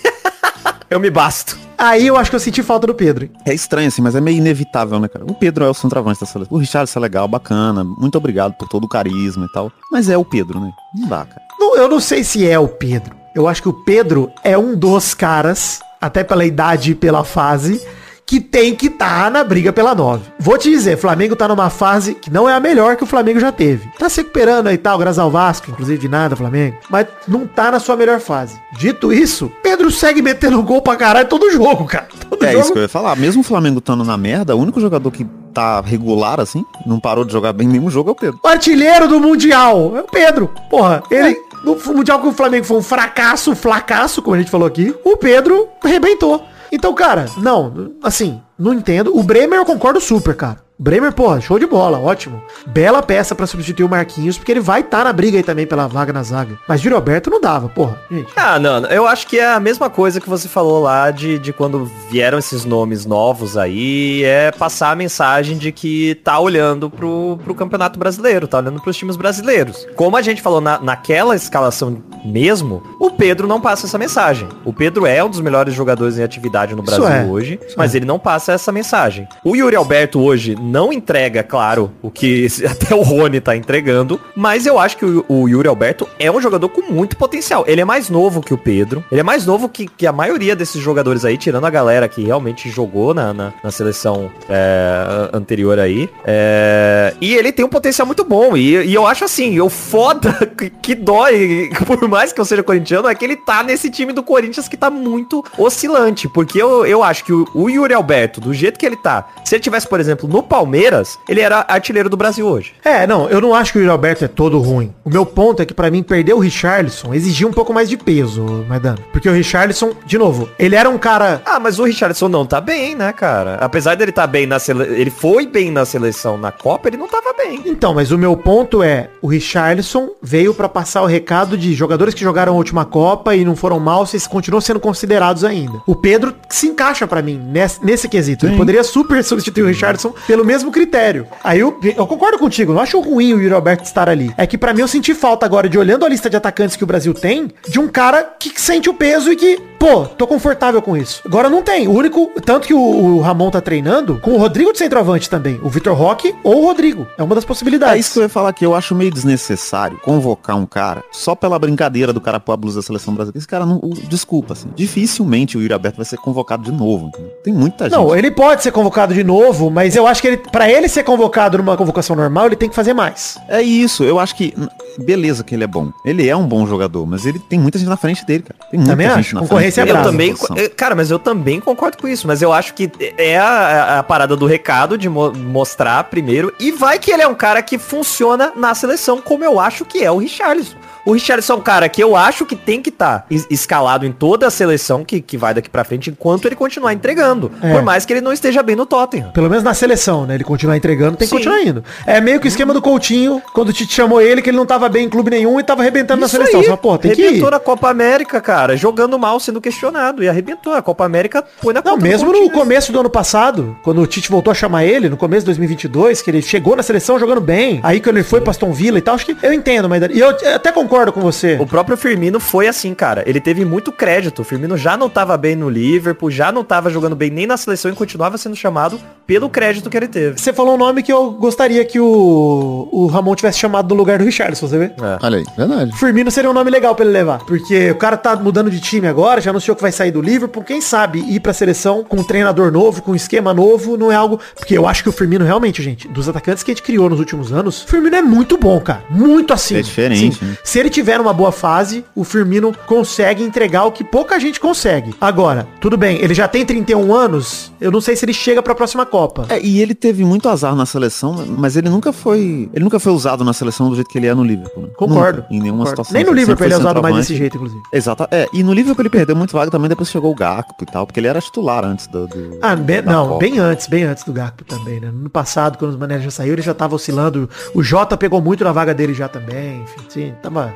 Eu me basto. Aí eu acho que eu senti falta do Pedro. É estranho assim, mas é meio inevitável, né, cara? O Pedro é o centroavante da seleção. O Richardson é legal, bacana. Muito obrigado por todo o carisma e tal. Mas é o Pedro, né? Não dá, cara. Não, eu não sei se é o Pedro. Eu acho que o Pedro é um dos caras, até pela idade e pela fase, que tem que estar na briga pela 9. Vou te dizer, Flamengo tá numa fase que não é a melhor que o Flamengo já teve. Tá se recuperando aí tal, graças ao Vasco, inclusive de nada, Flamengo. Mas não tá na sua melhor fase. Dito isso, Pedro segue metendo gol pra caralho todo jogo, cara. Todo É jogo. isso que eu ia falar. Mesmo o Flamengo estando na merda, o único jogador que tá regular assim, não parou de jogar bem nenhum jogo é o Pedro. O artilheiro do Mundial é o Pedro. Porra, ele. No Mundial que o Flamengo foi um fracasso, fracasso, como a gente falou aqui, o Pedro arrebentou. Então, cara, não, assim, não entendo. O Bremer eu concordo super, cara. Bremer, porra, show de bola, ótimo. Bela peça pra substituir o Marquinhos, porque ele vai estar na briga aí também pela vaga na zaga. Mas Júlio Alberto não dava, porra. Gente. Ah, não, eu acho que é a mesma coisa que você falou lá de, de quando vieram esses nomes novos aí, é passar a mensagem de que tá olhando pro, pro Campeonato Brasileiro, tá olhando pros times brasileiros. Como a gente falou na, naquela escalação mesmo, o Pedro não passa essa mensagem. O Pedro é um dos melhores jogadores em atividade no Brasil é, hoje, mas é. ele não passa essa mensagem. O Yuri Alberto hoje não entrega, claro, o que até o Rony tá entregando, mas eu acho que o, Yuri Alberto é um jogador com muito potencial. Ele é mais novo que o Pedro, ele é mais novo que, que a maioria desses jogadores aí, tirando a galera que realmente jogou na, na, na seleção é, anterior aí. É, e ele tem um potencial muito bom. E, e eu acho assim, o foda que, que dói, por mais que eu seja corintiano, é que ele tá nesse time do Corinthians que tá muito oscilante. Porque eu, eu acho que o, o Yuri Alberto, do jeito que ele tá, se ele tivesse, por exemplo, no Palmeiras, ele era artilheiro do Brasil hoje. É, não, eu não acho que o Yuri Alberto é todo ruim. O meu ponto é que pra mim perder o Richarlison exigia um pouco mais de peso, Maidano. Porque o Richarlison, de novo, ele era um cara Ah, mas o Richardson não tá bem, né, cara? Apesar dele tá bem na seleção, ele foi bem na seleção na Copa, ele não tava bem. Então, mas o meu ponto é, o Richarlison veio pra passar o recado de jogadores que jogaram a última Copa e não foram mal, vocês continuam sendo considerados ainda. O Pedro se encaixa pra mim nesse, nesse quesito. Ele poderia super substituir o Richarlison pelo mesmo critério. Aí eu, eu concordo contigo, não acho ruim o Yuri Alberto estar ali. É que pra mim eu senti falta agora de olhando a lista de atacantes que o Brasil tem, de um cara que sente o peso e que, pô, tô confortável com isso. Agora não tem. O único, tanto que o, o Ramon tá treinando com o Rodrigo de centroavante também. O Vitor Roque ou o Rodrigo. É uma das possibilidades. É isso que eu ia falar aqui. Eu acho meio desnecessário convocar um cara só pela brincadeira do cara pôr a blusa da seleção brasileira. Esse cara não. o- desculpa, assim. Dificilmente o Yuri Alberto vai ser convocado de novo. entendeu? Tem muita gente. Não, ele pode ser convocado de novo, mas eu acho que ele, para ele ser convocado numa convocação normal, ele tem que fazer mais. É isso. Eu acho que. Beleza que ele é bom. Ele é um bom jogador, mas ele tem muita gente na frente dele, cara. Tem muita Também gente acho. na Concorrência frente é dele Eu também, eh, cara, mas eu também concordo com isso, mas eu acho que é a, a parada do recado de mo- mostrar primeiro e vai que ele é um cara que funciona na seleção como eu acho que é o Richarlison. O Richarlison é um cara que eu acho que tem que estar escalado em toda a seleção que, que vai daqui pra frente enquanto ele continuar entregando. É. Por mais que ele não esteja bem no Tottenham. Pelo menos na seleção, né? Ele continuar entregando, tem que Sim. continuar indo. É meio que o esquema do Coutinho, quando o Tite chamou ele, que ele não tava bem em clube nenhum e tava arrebentando na Isso seleção. aí, fala, pô, tem que ir. arrebentou na Copa América, cara, jogando mal, sendo questionado. E arrebentou. A Copa América foi na Não, mesmo no Coutinho. começo do ano passado, quando o Tite voltou a chamar ele, no começo de 2022, que ele chegou na seleção jogando bem, aí quando ele foi pra Aston Villa e tal, acho que eu entendo, mas e eu até concordo com você. O próprio Firmino foi assim, cara. Ele teve muito crédito. O Firmino já não tava bem no Liverpool, já não tava jogando bem nem na seleção e continuava sendo chamado pelo crédito que ele teve. Você falou um nome que eu gostaria que o, o Ramon tivesse chamado no lugar do Richardson, você vê? É. Olha aí, verdade. Firmino seria um nome legal pra ele levar. Porque o cara tá mudando de time agora, já anunciou que vai sair do Liverpool. Quem sabe ir pra seleção com um treinador novo, com um esquema novo, não é algo. Porque eu acho que o Firmino realmente, gente, dos atacantes que a gente criou nos últimos anos, o Firmino é muito bom, cara. Muito assim. É diferente, Sim. né? Se ele tiver uma boa fase, o Firmino consegue entregar o que pouca gente consegue. Agora, tudo bem, ele já tem 31 anos, eu não sei se ele chega pra próxima Copa. É, e ele teve muito azar na seleção, mas ele nunca foi. Ele nunca foi usado na seleção do jeito que ele é no Liverpool. né? Concordo. Nunca, em nenhuma concordo. situação. Nem no Liverpool ele é usado mais desse jeito, inclusive. Exato. É, e no Liverpool ele perdeu muito vaga também, depois chegou o Gakpo e tal, porque ele era titular antes do. do- Ah, bem- não, Copa. bem antes, bem antes do Gakpo também, né? No passado, quando os Mané já saiu, ele já tava oscilando. O Jota pegou muito na vaga dele já também, enfim, sim, tava,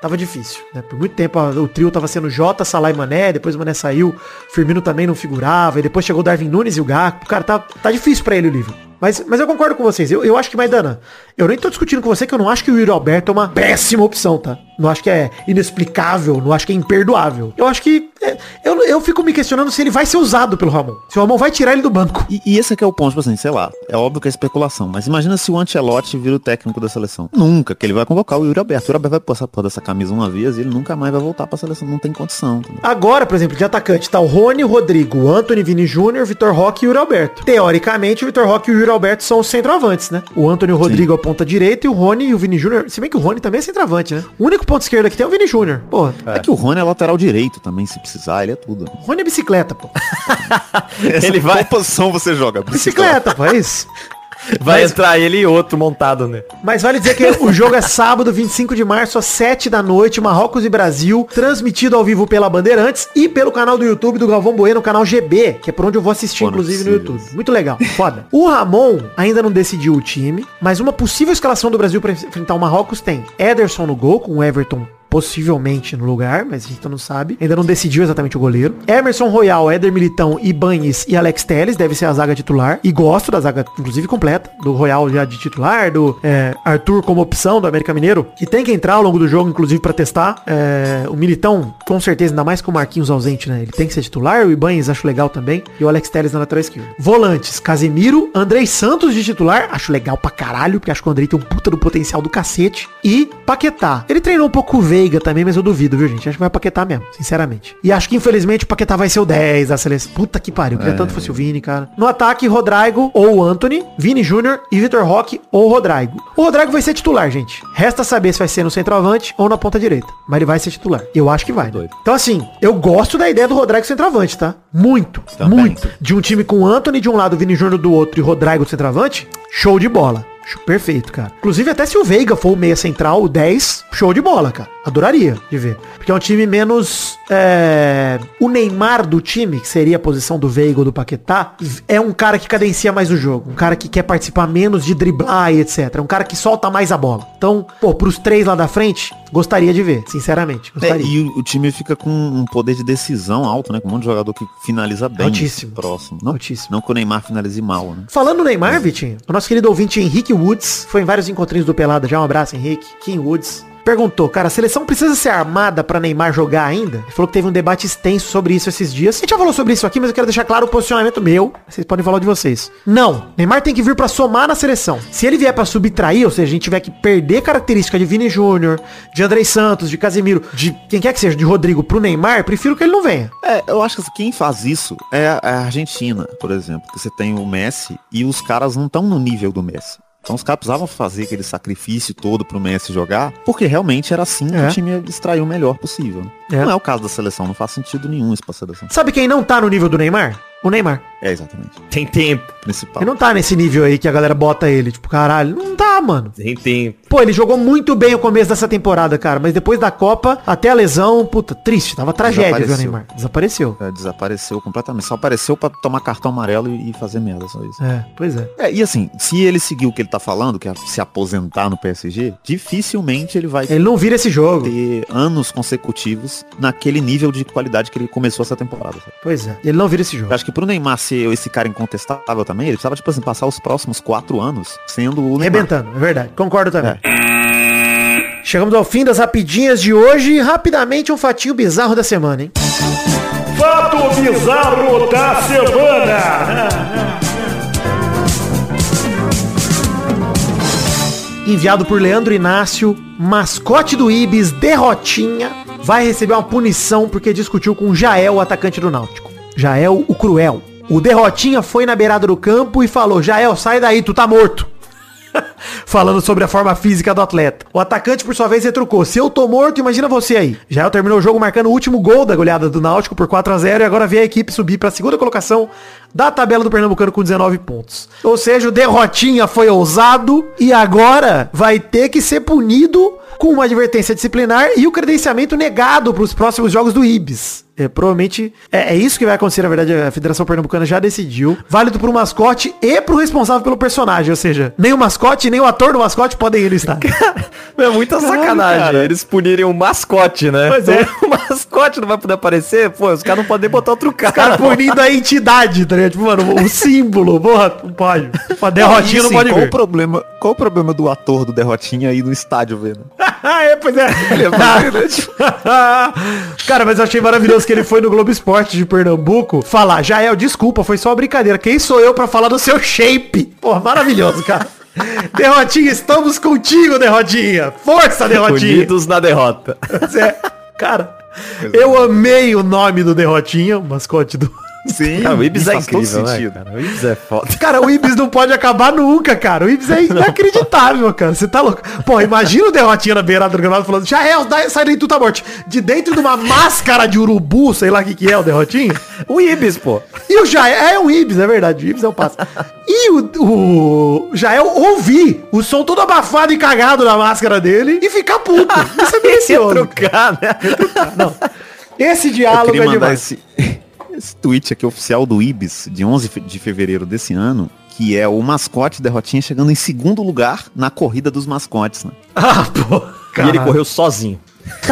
tava difícil, né? Por muito tempo o trio tava sendo Jota, Salah e Mané, depois o Mané saiu, Firmino também não figurava, e depois chegou o Darwin Nunes e o Gakpo. Cara, tá, tá difícil pra ele o livro. Mas, mas eu concordo com vocês. Eu, eu acho que, Maidana, eu nem tô discutindo com você que eu não acho que o Yuri Alberto é uma péssima opção, tá? Não acho que é inexplicável, não acho que é imperdoável. Eu acho que. é, eu, eu fico me questionando se ele vai ser usado pelo Ramon. Se o Ramon vai tirar ele do banco. E, e esse aqui é o ponto, tipo assim, sei lá, é óbvio que é especulação, mas imagina se o Ancelotti vira o técnico da seleção. Nunca, que ele vai convocar o Yuri Alberto. O Yuri Alberto vai passar por essa camisa uma vez e ele nunca mais vai voltar pra seleção, não tem condição. entendeu? Agora, por exemplo, de atacante tá o Rony, Rodrigo, Anthony Vini Júnior, Vitor Roque e o Yuri Alberto. Teoricamente, o Vitor Roque e o Yuri Alberto são os centroavantes, né? O Anthony e o Rodrigo a ponta direita e o Rony e o Vini Júnior. Se bem que o Rony também é centroavante, né? O único ponto esquerdo que tem é o Vini Júnior. Porra. É. que o Rony é lateral direito também, se precisar, ele é tudo. O Rony é bicicleta, pô. Ele vai, Qual posição você joga? Bicicleta, pô, é isso. Vai Mas- entrar ele e outro montado, né? Mas vale dizer que o jogo é sábado, 25 de março, às 7 da noite, Marrocos e Brasil, transmitido ao vivo pela Bandeirantes e pelo canal do YouTube do Galvão Bueno, o canal GB, que é por onde eu vou assistir, Pô, inclusive, no. YouTube. Muito legal, foda. O Ramon ainda não decidiu o time, mas uma possível escalação do Brasil para enfrentar o Marrocos tem Ederson no gol, com o Everton possivelmente no lugar, mas a gente não sabe. Ainda não decidiu exatamente o goleiro. Emerson Royal, Éder Militão, Ibanez e Alex Telles deve ser a zaga titular. E gosto da zaga, inclusive, completa. Do Royal já de titular, do é, Arthur como opção do América Mineiro, que tem que entrar ao longo do jogo, inclusive, pra testar. É, o Militão, com certeza, ainda mais com o Marquinhos ausente, né? Ele tem que ser titular. O Ibanez acho legal também. E o Alex Telles na lateral esquerda. Volantes, Casemiro, Andrei Santos de titular. Acho legal pra caralho, porque acho que o Andrei tem um puta do potencial do cacete. E Paquetá. Ele treinou um pouco o Veiga também, mas eu duvido, viu, gente? Acho que vai Paquetá mesmo, sinceramente. E acho que, infelizmente, o Paquetá vai ser o 10 da seleção. Puta que pariu. Eu queria tanto que fosse o Vini, cara. No ataque, Rodrigo ou o Anthony, Vini Júnior e Vitor Roque ou Rodrigo. O Rodrigo vai ser titular, gente. Resta saber se vai ser no centroavante ou na ponta direita. Mas ele vai ser titular. Eu acho que vai. né? Então, assim, eu gosto da ideia do Rodrigo centroavante, tá? Muito. Também. Muito. De um time com Anthony de um lado, Vini Júnior do outro e Rodrigo centroavante, show de bola. Perfeito, cara. Inclusive, até se o Veiga for o meia central, o 10, show de bola, cara. Adoraria de ver. Porque é um time menos. é, O Neymar do time, que seria a posição do Veiga ou do Paquetá, é um cara que cadencia mais o jogo. Um cara que quer participar menos de driblar e etc. É um cara que solta mais a bola. Então, pô, pros três lá da frente, gostaria de ver, sinceramente. É, Gostaria. e o, o time fica com um poder de decisão alto, né? Com um monte de jogador que finaliza bem. Altíssimo. Próximo. Não, Altíssimo. não que o Neymar finalize mal, né? Falando no Neymar, Vitinho, o nosso querido ouvinte Henrique Woods foi em vários encontrinhos do Pelada. Já um abraço, Henrique. Kim Woods. Perguntou, cara, a seleção precisa ser armada pra Neymar jogar ainda? Ele falou que teve um debate extenso sobre isso esses dias. A gente já falou sobre isso aqui, mas eu quero deixar claro o posicionamento meu. Vocês podem falar de vocês. Não, Neymar tem que vir pra somar na seleção. Se ele vier pra subtrair, ou seja, a gente tiver que perder característica de Vini Júnior, de Andrei Santos, de Casemiro, de quem quer que seja, de Rodrigo pro Neymar, prefiro que ele não venha. É, eu acho que quem faz isso é a Argentina, por exemplo. Que você tem o Messi e os caras não estão no nível do Messi. Então os caras precisavam fazer aquele sacrifício todo pro Messi jogar, porque realmente era assim que É. o time ia extrair o melhor possível. né? É. Não é o caso da seleção, não faz sentido nenhum isso pra seleção. Sabe quem não tá no nível do Neymar? O Neymar. É, exatamente. Tem tempo, Principal. Ele não tá nesse nível aí que a galera bota ele. Tipo, caralho, não tá, mano. tem tempo. Pô, ele jogou muito bem o começo dessa temporada, cara. Mas depois da Copa, até a lesão, puta, triste. Tava tragédia, viu, Desapareceu. Neymar? Desapareceu. É, desapareceu completamente. Só apareceu pra tomar cartão amarelo e, fazer merda, só isso. É, pois é. É, e assim, se ele seguir o que ele tá falando, que é se aposentar no PSG, dificilmente ele vai Ele não vira esse jogo. ter anos consecutivos naquele nível de qualidade que ele começou essa temporada. sabe? Pois é. Ele não vira esse jogo. Eu acho que pro Neymar ser esse cara incontestável também, ele precisava, tipo assim, passar os próximos quatro anos sendo o Neymar. Arrebentando, é verdade. Concordo também. Chegamos ao fim das rapidinhas de hoje. Rapidamente, um fatinho bizarro da semana, hein? Fato bizarro da semana. enviado por Leandro Inácio, mascote do Ibis, Derrotinha, vai receber uma punição porque discutiu com Jael, o atacante do Náutico. Jael, o cruel. O Derrotinha foi na beirada do campo e falou, Jael, sai daí, tu tá morto. Falando sobre a forma física do atleta. O atacante, por sua vez, retrucou. Se eu tô morto, imagina você aí. Jael terminou o jogo marcando o último gol da goleada do Náutico por 4 a 0 e agora vê a equipe subir para a segunda colocação da tabela do Pernambucano com 19 pontos. Ou seja, o Derrotinha foi ousado e agora vai ter que ser punido com uma advertência disciplinar e o credenciamento negado para os próximos jogos do Ibis. É, provavelmente é, é isso que vai acontecer, na verdade, a Federação Pernambucana já decidiu. Válido pro mascote e pro responsável pelo personagem, ou seja, nem o mascote, nem o ator do mascote podem ir no estádio. É muita sacanagem cara. eles punirem o mascote, né? Pois é. O mascote não vai poder aparecer, pô, os caras não podem botar outro cara. Cara, punindo a entidade, tá ligado? Tipo, mano, o símbolo, porra, não pode. Uma derrotinha não assim, pode qual vir. o problema Qual o problema do ator do Derrotinha aí no estádio vendo? É, pois é. Cara, mas eu achei maravilhoso que ele foi no Globo Esporte de Pernambuco falar, Jael, desculpa, foi só uma brincadeira. Quem sou eu pra falar do seu shape? Pô, maravilhoso, cara. Derrotinha, estamos contigo, Derrotinha. Força, Derrotinha. Unidos na derrota. É, cara, eu amei o nome do Derrotinha, mascote do... Sim, Cara, o Ibis é incrível, né, cara? O Ibis é foda. Cara, o Ibis não pode acabar nunca, cara. O Ibis é inacreditável, cara. Você tá louco. Pô, imagina o Derrotinha na beirada do gramado falando, dá- sai daí, tu tá morto. De dentro de uma máscara de urubu, sei lá o que que é o Derrotinha. O Ibis, pô. E o Jael, é um Ibis, é verdade, o Ibis é o passo. E o, o Jael ouvir o som todo abafado e cagado na máscara dele e ficar puto. Isso é Esse ia delicioso. trucar, né? Não. Esse diálogo é demais. esse, esse tweet aqui oficial do Ibis, de 11 fe- de fevereiro desse ano, que é o mascote Derrotinha chegando em segundo lugar na corrida dos mascotes, né? Ah, pô. E ele correu sozinho.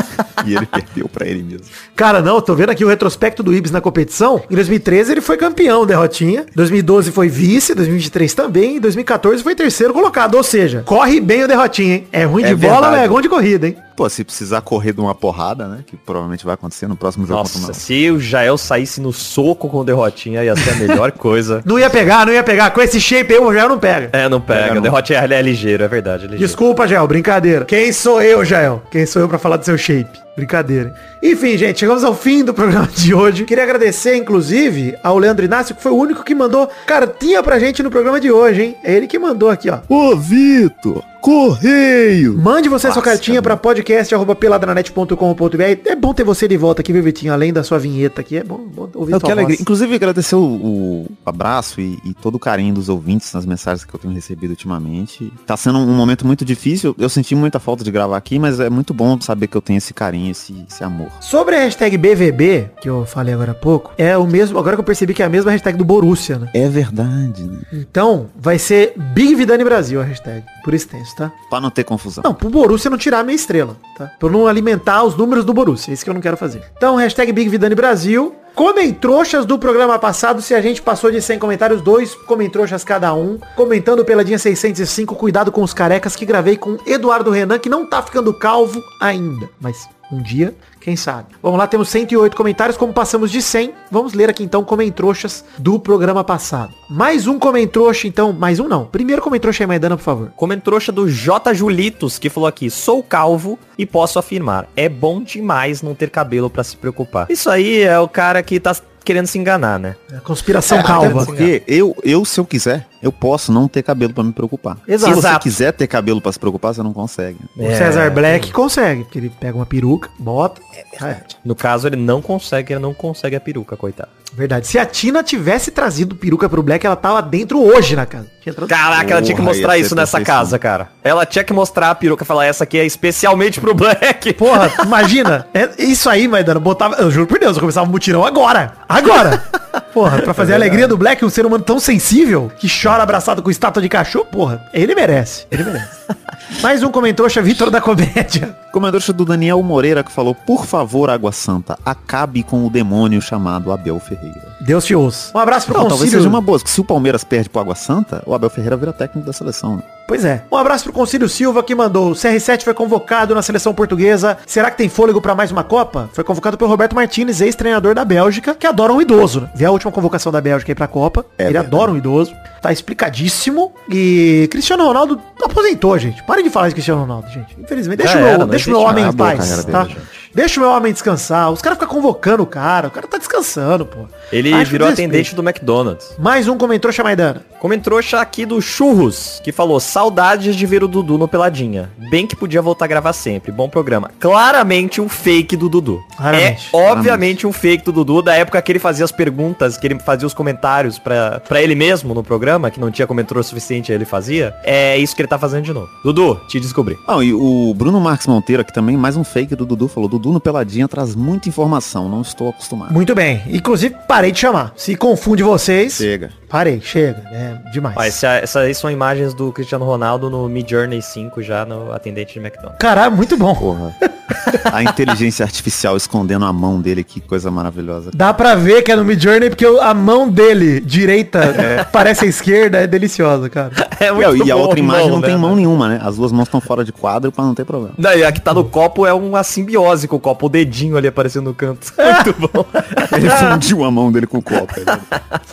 E ele perdeu pra ele mesmo. Cara, não, tô vendo aqui o retrospecto do Ibis na competição. Em 2013 ele foi campeão, derrotinha. 2012 foi vice, 2023 também. Em 2014 foi terceiro colocado. Ou seja, corre bem o derrotinha, hein? É ruim É de bola, verdade. mas é bom de corrida, hein? Pô, se precisar correr de uma porrada, né? Que provavelmente vai acontecer no próximo jogo Nossa, se o Jael saísse no soco com o derrotinha, ia ser a melhor coisa. Não ia pegar, não ia pegar. Com esse shape aí, o Jael não pega. É, não pega. Pega o derrotinha ele é ligeiro, é verdade. É ligeiro. Desculpa, Jael, brincadeira. Quem sou eu, Jael? Quem sou eu pra falar do seu shape? Brincadeira. Enfim, gente, chegamos ao fim do programa de hoje. Queria agradecer, inclusive, ao Leandro Inácio, que foi o único que mandou cartinha pra gente no programa de hoje, hein? É ele que mandou aqui, ó. Ô, Vitor! Correio! Mande você sua Clássica, cartinha pra podcast.peladranet.com.br. É bom ter você de volta aqui, viu, Vitinho? Além da sua vinheta aqui. É bom, bom ouvir tua que alegria. voz. Inclusive, agradecer o, o abraço e, e todo o carinho dos ouvintes nas mensagens que eu tenho recebido ultimamente. Tá sendo um momento muito difícil. Eu senti muita falta de gravar aqui, mas é muito bom saber que eu tenho esse carinho, esse, esse amor. Sobre a hashtag BVB, que eu falei agora há pouco, é o mesmo, agora que eu percebi que é a mesma hashtag do Borussia, né? É verdade, né? Então, vai ser Big Vidani Brasil a hashtag, por extenso, tá? Pra não ter confusão. Não, pro Borussia não tirar a minha estrela, tá? Pra eu não alimentar os números do Borussia, é isso que eu não quero fazer. Então, hashtag Big Vidani Brasil. Comem trouxas do programa passado, se a gente passou de 100 comentários, dois comem trouxas cada um. Comentando pela Dinha 605, cuidado com os carecas que gravei com Eduardo Renan, que não tá ficando calvo ainda. Mas um dia, quem sabe. Vamos lá, temos 108 comentários, como passamos de 100, vamos ler aqui então comentroxas do programa passado. Mais um comentrouxa, então, mais um não. Primeiro comentrouxa aí, Maidana, por favor. Comentrouxa do J. Julitos, que falou aqui, sou calvo e posso afirmar, é bom demais não ter cabelo pra se preocupar. Isso aí é o cara que tá querendo se enganar, né? É, Conspiração Até calva. porque eu, eu, se eu quiser, eu posso não ter cabelo pra me preocupar. Exato. Se você Exato. quiser ter cabelo pra se preocupar, você não consegue. O César Black consegue, porque ele pega uma peruca, bota. É, é No caso, ele não consegue, ele não consegue a peruca, coitado. Verdade. Se a Tina tivesse trazido peruca pro Black, ela tava dentro hoje na casa. Caraca, ela tinha que Porra, mostrar isso nessa casa, cara. Ela tinha que mostrar a peruca e falar, essa aqui é especialmente pro Black. Porra, imagina. É isso aí, Maidana. Botava. Eu juro por Deus, eu começava um mutirão agora. Agora! Porra, pra fazer a alegria do Black, um ser humano tão sensível, que chora abraçado com estátua de cachorro, porra, ele merece. Ele merece. Mais um comentrouxa, Vitor da Comédia. Comendador do Daniel Moreira que falou, por favor, Água Santa, acabe com o demônio chamado Abel Ferreira. Deus te ouça. Um abraço pro Não, talvez seja uma boa, porque se o Palmeiras perde pro Água Santa, o Abel Ferreira vira técnico da seleção. Pois é. Um abraço pro Concílio Silva que mandou. O CR7 foi convocado na seleção portuguesa. Será que tem fôlego pra mais uma Copa? Foi convocado pelo Roberto Martinez, ex-treinador da Bélgica, que adora um idoso. Né? Vê a última convocação da Bélgica aí pra Copa. É Ele verdade. adora um idoso. Tá explicadíssimo. E Cristiano Ronaldo aposentou, gente. Parem de falar de Cristiano Ronaldo, gente. Infelizmente. Deixa Já o meu, era, não deixa o meu existe homem em paz, tá? dele. Deixa o meu homem descansar. Os caras ficam convocando o cara. O cara tá descansando, pô. Ele Acho virou atendente do McDonald's. Mais um comentou, Chamaidana. Comentrouxa aqui do Churros, que falou, saudades de ver o Dudu no Peladinha. Bem que podia voltar a gravar sempre. Bom programa. Claramente um fake do Dudu. Claramente, é obviamente um fake do Dudu, da época que ele fazia as perguntas, que ele fazia os comentários pra, pra ele mesmo no programa, que não tinha comentário suficiente, ele fazia. É isso que ele tá fazendo de novo. Dudu, te descobri. Não, e o Bruno Marques Monteiro aqui também, mais um fake do Dudu, falou, Dudu no Peladinha traz muita informação, não estou acostumado. Muito bem. Inclusive, parei de chamar. Se confunde vocês. Chega. Parei, chega. É demais. Ó, essa, essas aí são imagens do Cristiano Ronaldo no Mid Journey 5 já no atendente de McDonald's. Caralho, muito bom. Porra. A inteligência artificial escondendo a mão dele, que coisa maravilhosa. Dá pra ver que é no Mid Journey porque a mão dele, direita, parece a esquerda, é deliciosa, cara. É e a bom, outra imagem não né, tem mão mano? nenhuma, né? As duas mãos estão fora de quadro pra não ter problema. Não, e a que tá no copo é uma simbiose com o copo, o dedinho ali aparecendo no canto. Muito bom. Ele fundiu a mão dele com o copo.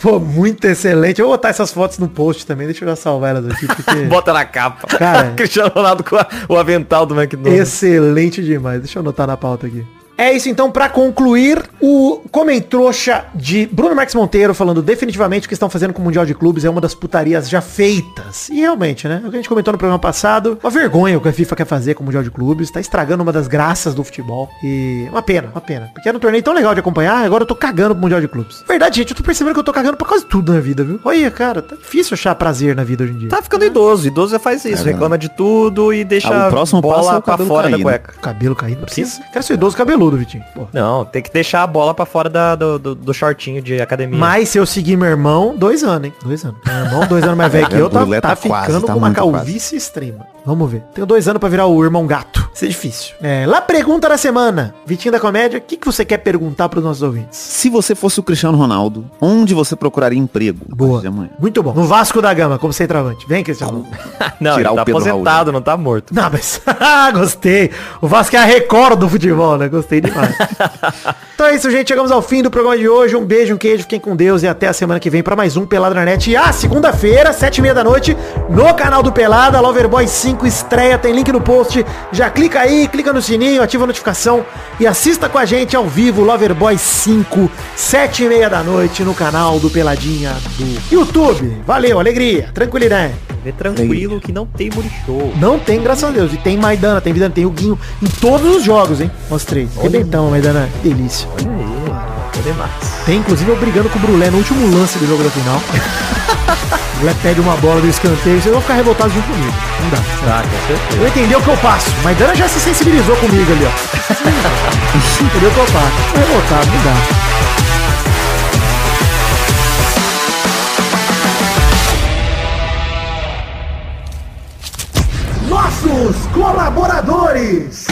Pô, muito excelente. Eu vou botar essas fotos no post também, deixa eu já salvar elas aqui, porque... Bota na capa. Cara. Cristiano Ronaldo com a- o avental do McDonald's. Excelente demais. Deixa eu anotar na pauta aqui. É isso então, pra concluir, o Comentrouxa de Bruno Marques Monteiro falando definitivamente o que estão fazendo com o Mundial de Clubes é uma das putarias já feitas. E realmente, né? O que a gente comentou no programa passado, uma vergonha o que a FIFA quer fazer com o Mundial de Clubes, tá estragando uma das graças do futebol. E uma pena, uma pena. Porque era um torneio tão legal de acompanhar, agora eu tô cagando pro Mundial de Clubes. Verdade, gente, eu tô percebendo que eu tô cagando por quase tudo na vida, viu? Olha, cara, tá difícil achar prazer na vida hoje em dia. Tá ficando idoso. Idoso já faz isso. reclama de tudo e deixa Ah, o próximo passo é bola o pra fora cair, da né? cueca. Cabelo caindo, não precisa. Quero ser idoso cabeludo, Vitinho. Porra. Não, tem que deixar a bola pra fora da- do, do, do shortinho de academia. Mas se eu seguir meu irmão, dois anos, hein? Dois anos. Meu irmão, dois anos mais velho que eu, tá, tá tá quase, ficando tá com uma calvície extrema. Vamos ver. Tenho dois anos pra virar o irmão gato. Isso é difícil. É, lá pergunta da semana. Vitinho da Comédia, o que, que você quer perguntar pros nossos ouvintes? Se você fosse o Cristiano Ronaldo, onde você procuraria emprego? Boa. Muito bom. No Vasco da Gama, como centroavante. Vem, Cristiano. não, tirar ele tá o Pedro aposentado, não tá morto. Não, mas... Gostei. O Vasco é a Record do futebol, né? Gostei demais. então é isso, gente. Chegamos ao fim do programa de hoje. Um beijo, um queijo. Fiquem com Deus e até a semana que vem pra mais um Pelada na Net. E ah, segunda-feira, sete e meia da noite, no canal do Pelada, Loverboy 5 estreia. Tem link no post. Já clica aí, clica no sininho, ativa a notificação e assista com a gente ao vivo Loverboy 5, sete e meia da noite, no canal do Peladinha do YouTube. Valeu, alegria, tranquilidade. Vê tranquilo que não tem Murichou. Não tem, graças a Deus. E tem Maidana, tem Vidana, tem o Guinho em todos os jogos, hein? Mostrei. Rebentão, Maidana. Delícia. Olha aí, foi demais. Tem, inclusive, eu brigando com o Brulé no último lance do jogo da final. o Brulé pede uma bola do escanteio. Vocês vão ficar revoltados junto comigo. Não dá. Tá, com certeza. Eu entendi o que eu passo. Maidana já se sensibilizou comigo ali, ó. Entendeu o que eu passo. Tô revoltado, não dá. Nossos colaboradores.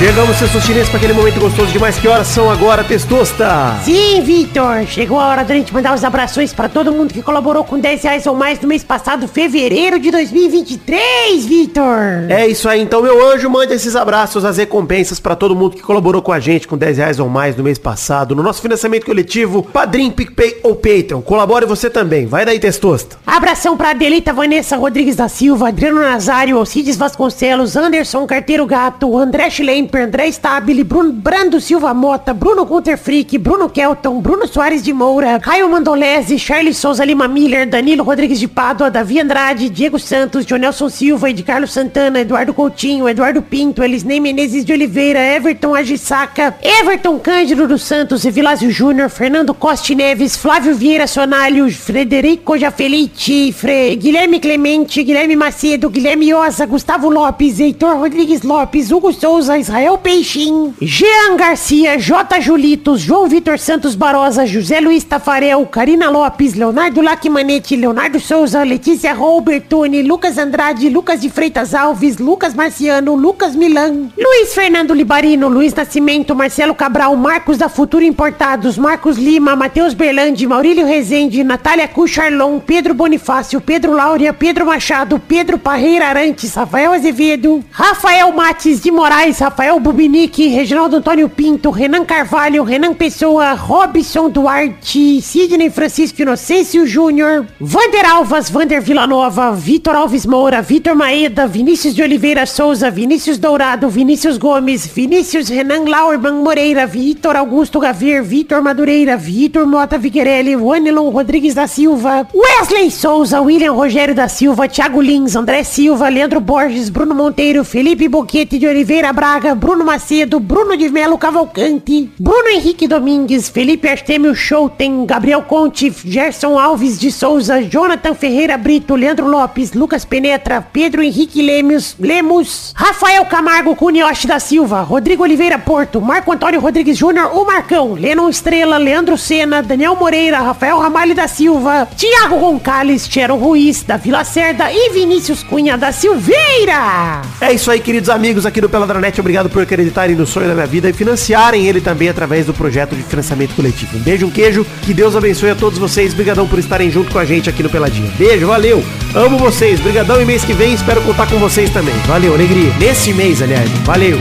Chegamos, seus chineses, para aquele momento gostoso demais. Que horas são agora, Testosta? Sim, Vitor, chegou a hora da gente mandar os abraços pra todo mundo que colaborou com 10 reais ou mais no mês passado, fevereiro de 2023, Vitor. É isso aí, então, meu anjo, mande esses abraços, as recompensas pra todo mundo que colaborou com a gente com 10 reais ou mais no mês passado, no nosso financiamento coletivo, Padrim, PicPay ou Patreon. Colabore você também. Vai daí, Testosta. Abração pra Adelita Vanessa Rodrigues da Silva, Adriano Nazário, Alcides Vasconcelos, Anderson Carteiro Gato, André Schlemper, André Stabile, Bruno Brando Silva Mota, Bruno Gunter Frick, Bruno Kelton, Bruno Soares de Moura, Caio Mandolese, Charles Souza Lima Miller, Danilo Rodrigues de Pádua, Davi Andrade, Diego Santos, Jonelson Silva, Ed Carlos Santana, Eduardo Coutinho, Eduardo Pinto, Elisnei Menezes de Oliveira, Everton Agissaca, Everton Cândido dos Santos, Evilásio Júnior, Fernando Costa Neves, Flávio Vieira Sonalho, Frederico Jafelite, Fre... Guilherme Clemente, Guilherme Macedo, Guilherme Osa, Gustavo Lopes, Heitor Rodrigues Lopes, Hugo Souza, Israel Peixinho, Jean Garcia, J. Julitos, João Vitor Santos Barosa, José Luiz Tafarel, Karina Lopes, Leonardo Lacmanete, Leonardo Souza, Letícia Robertoni, Lucas Andrade, Lucas de Freitas Alves, Lucas Marciano, Lucas Milan, Luiz Fernando Libarino, Luiz Nascimento, Marcelo Cabral, Marcos da Futuro Importados, Marcos Lima, Matheus Berlandi, Maurílio Rezende, Natália Cucharlon, Pedro Bonifácio, Pedro Laura, Pedro Machado, Pedro Parreira Arantes, Rafael Azevedo, Rafael Mates de Moraes, Rafael Bubinique, Reginaldo Antônio Pinto, Renan Carvalho, Renan Pessoa, Robson Duarte, Sidney Francisco Inocêncio Júnior, Vander Alvas, Vander Villanova, Vitor Alves Moura, Vitor Maeda, Vinícius de Oliveira Souza, Vinícius Dourado, Vinícius Gomes, Vinícius Renan Lauerman Moreira, Vitor Augusto Gavir, Vitor Madureira, Vitor Mota Viguerelli, Wanilon Rodrigues da Silva, Wesley Souza, William Rogério da Silva, Thiago Lins, André Silva, Leandro Borges, Bruno Monteiro, Felipe Boquete de Oliveira Braga, Bruno Macedo, Bruno de Melo Cavalcante, Bruno Henrique Domingues, Felipe Artemio Schouten, Gabriel Conte, Gerson Alves de Souza, Jonathan Ferreira Brito, Leandro Lopes, Lucas Penetra, Pedro Henrique Lemos, Lemos, Rafael Camargo Cunioche da Silva, Rodrigo Oliveira Porto, Marco Antônio Rodrigues Júnior, o Marcão, Lennon Estrela, Leandro Sena, Daniel Moreira, Rafael Ramalho da Silva, Thiago Roncalles, Tchero Ruiz, Davi Lacerda e Vinícius Cunha da Silveira. É isso aí, queridos amigos aqui do Peladranet. Obrigado por acreditarem no sonho da minha vida e financiarem ele também através do projeto de financiamento coletivo. Um beijo, um queijo. Que Deus abençoe a todos vocês. Obrigadão por estarem junto com a gente aqui no Peladinha. Beijo, valeu. Amo vocês. Obrigadão e mês que vem espero contar com vocês também. Valeu, alegria. Nesse mês, aliás. Valeu.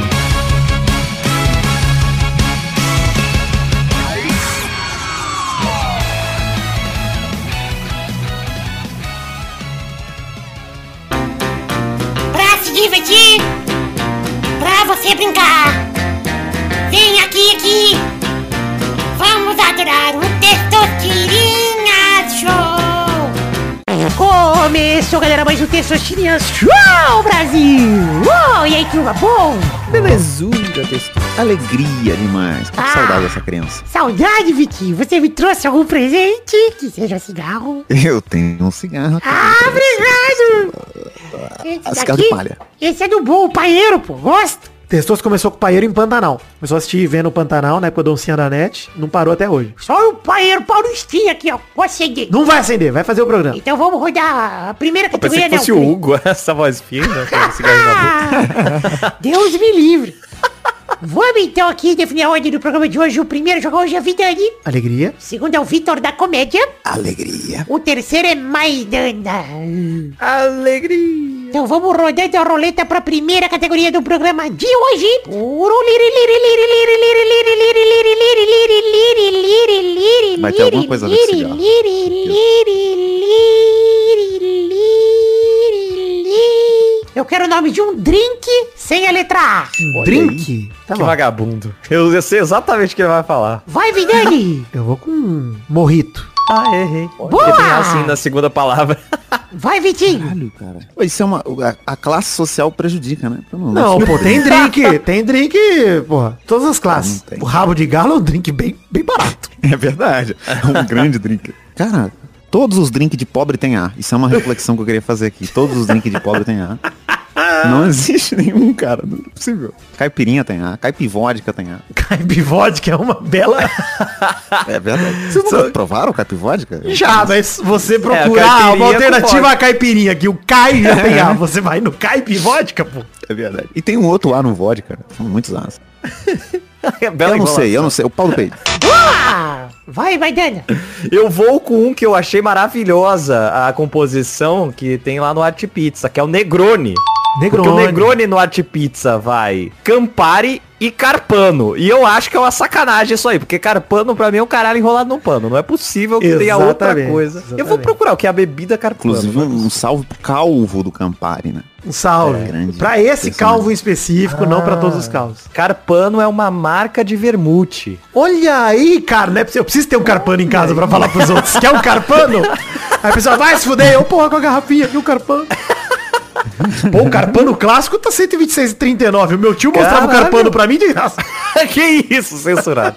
Divertir, você brincar. Vem aqui, aqui. Vamos adorar o Testosterinha Show. Começou, galera, mais um Testosterinha Show, Brasil. Oh, e aí, turma, bom? Belezura, texto. Alegria demais. Com Ah. saudade dessa criança. Saudade, Vitinho. Você me trouxe algum presente? Que seja cigarro. Eu tenho um cigarro. Ah, obrigado. Esse A cigarro de daqui- palha. Esse é do bom, o paeiro, pô. Gosto. Testoso começou com o Paeiro em Pantanal. Começou a assistir vendo o Pantanal, na época do Oncinha da Net. Não parou até hoje. Só o paeiro paulistinha aqui, ó. Pode seguir. Não vai acender, vai fazer o programa. Então vamos rodar a primeira categoria. que fosse não, o Hugo, essa voz fina. Ah, Deus me livre. Vamos então aqui definir a ordem do programa de hoje. O primeiro jogo hoje é Vidani. Alegria. O segundo é o Vitor da Comédia. Alegria. O terceiro é Maidana. Alegria. Então vamos rodando a roleta para a primeira categoria do programa de hoje. Vai ter alguma coisa a ver com cigarro. Eu quero o nome de um drink sem a letra A. Drink. Tá Que bom. vagabundo. Eu, eu sei exatamente o que ele vai falar. Vai, Vidani! Eu vou com um morrito. Ah, errei. Boa! Porque tem assim na segunda palavra. Vai, Vitinho! Caralho, cara. Isso é uma. A, a classe social prejudica, né? Eu Não, pô, tem drink. Tem drink, porra. Todas as classes. Não. O rabo de galo é um drink bem, bem barato. É verdade. É um grande drink. Cara, todos os drinks de pobre tem A. Isso é uma reflexão que eu queria fazer aqui. Todos os drinks de pobre tem A. Não existe nenhum, cara. Não é possível. Caipirinha tem A. Caipivódica tem A. Caipivódica é uma bela... É verdade. Vocês nunca provaram caipivódica? Já, mas você É, procurar caipirinha uma alternativa à caipirinha, que o Cai já tem A, você vai no Caipivódica, pô. É verdade. E tem um outro A no vodka. São muitos A's. Bela Eu não sei, eu não sei. O Paulo Peide. Boa! Vai, Maidana! Eu vou com um que eu achei maravilhosa a composição que tem lá no Art Pizza, que é o Negroni. Porque o Negroni no Art Pizza vai Campari e Carpano. E eu acho que é uma sacanagem isso aí, porque Carpano pra mim é um caralho enrolado num pano. Não é possível que tenha outra Exatamente, coisa. Eu vou exatamente. procurar o que é a bebida Carpano. Inclusive, um, um salve pro calvo do Campari, né? Um salve. É, grande pra esse calvo em específico, não pra todos os calvos. Carpano é uma marca de vermute. Olha aí, cara, né? Eu preciso ter um carpano em casa pra falar pros outros. Quer um carpano? Aí a pessoa vai se fuder. Eu, porra, com a garrafinha e o carpano. Pô, o carpano clássico tá 126,39. O meu tio mostrava o Caralho. carpano pra mim de graça. que isso, censurado.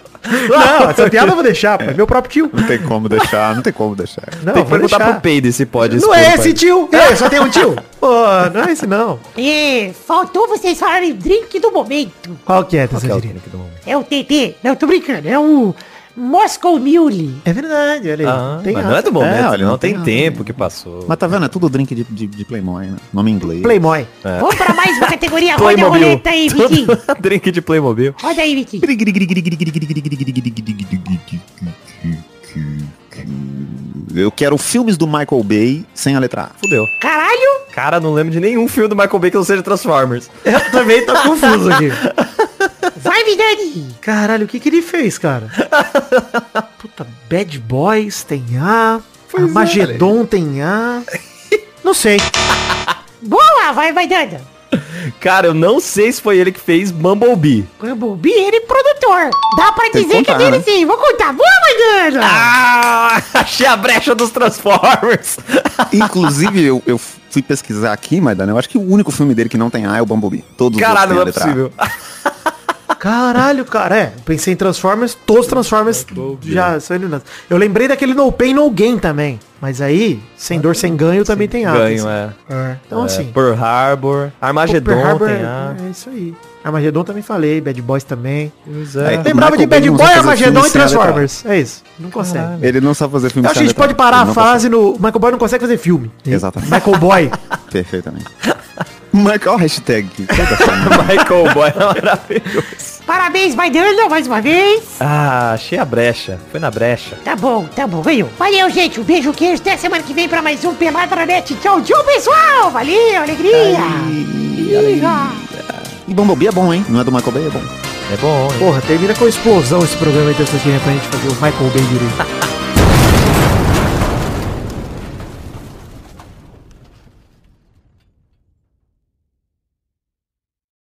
Não, essa piada eu vou deixar, pô. É meu próprio tio. Não tem como deixar, não tem como deixar. Não, Tem que perguntar deixar. pro Peide se pode Não é esse tio. É, só tem um tio. Pô, não é esse não. E faltou vocês falarem drink do momento. Qual que é, Qual que é o Tessadinho? drink do momento? É o TT. Não, tô brincando. É o Moscow Mule. É verdade, olha aí. Ah, tem mas não é do momento, É, olha, não, não tem, tem tempo que passou. Mas tá vendo? É tudo drink de, de, de Playboy, né? Nome em inglês. Playboy. Vamos pra mais uma categoria. Roda a roleta aí, Vitinho. drink de Playmobil. Roda aí, Vitinho. Eu quero filmes do Michael Bay sem a letra A. Fudeu. Caralho. Cara, não lembro de nenhum filme do Michael Bay que não seja Transformers. Eu também tô confuso aqui. Vai, Vidani. Caralho, o que que ele fez, cara? Puta, Bad Boys tem A. Pois é, Armagedon tem A. Não sei. Boa, vai, vai, Danda. Cara, eu não sei se foi ele que fez Bumblebee. Bumblebee, ele é produtor. Dá pra Tem que dizer que é contar, dele né? sim. Vou contar. Boa, vai, Danda. Ah, achei a brecha dos Transformers. Inclusive, eu, eu fui pesquisar aqui, mas eu acho que o único filme dele que não tem A é o Bumblebee. Todos os Caralho, não é possível. Caralho, cara, é. Pensei em Transformers, todos os Transformers já são eliminados. Eu lembrei daquele No Pain No Gain também. Mas aí, sem dor, sem ganho, também tem. Ganho, é. É, Então É, assim. Pearl Harbor. Armagedon Pearl Harbor tem é, A. é isso aí. Armagedon também falei, Bad Boys também. É. é. Lembrava de Michael Bay Bad não Boy, sabe fazer Armagedon filme e sem. Transformers. É isso. Não consegue. Ele não sabe fazer filme Eu acho que a gente pode parar a fase no. Michael Boy não consegue fazer filme. Exatamente. Michael Boy. Perfeitamente. Michael, hashtag. Michael Boy é maravilhoso. Parabéns, vai dando mais uma vez. Ah, achei a brecha. Foi na brecha. Tá bom, tá bom, ganhou. Valeu, gente. Um beijo, queijo. Até semana que vem pra mais um Peladranet. Tchau, tchau, pessoal. Valeu, alegria. E Bumblebee é bom, hein? Não é do Michael Bay, é bom. É bom, hein? Porra, termina com explosão esse programa então isso aqui, né? Pra gente fazer o Michael Bay direito.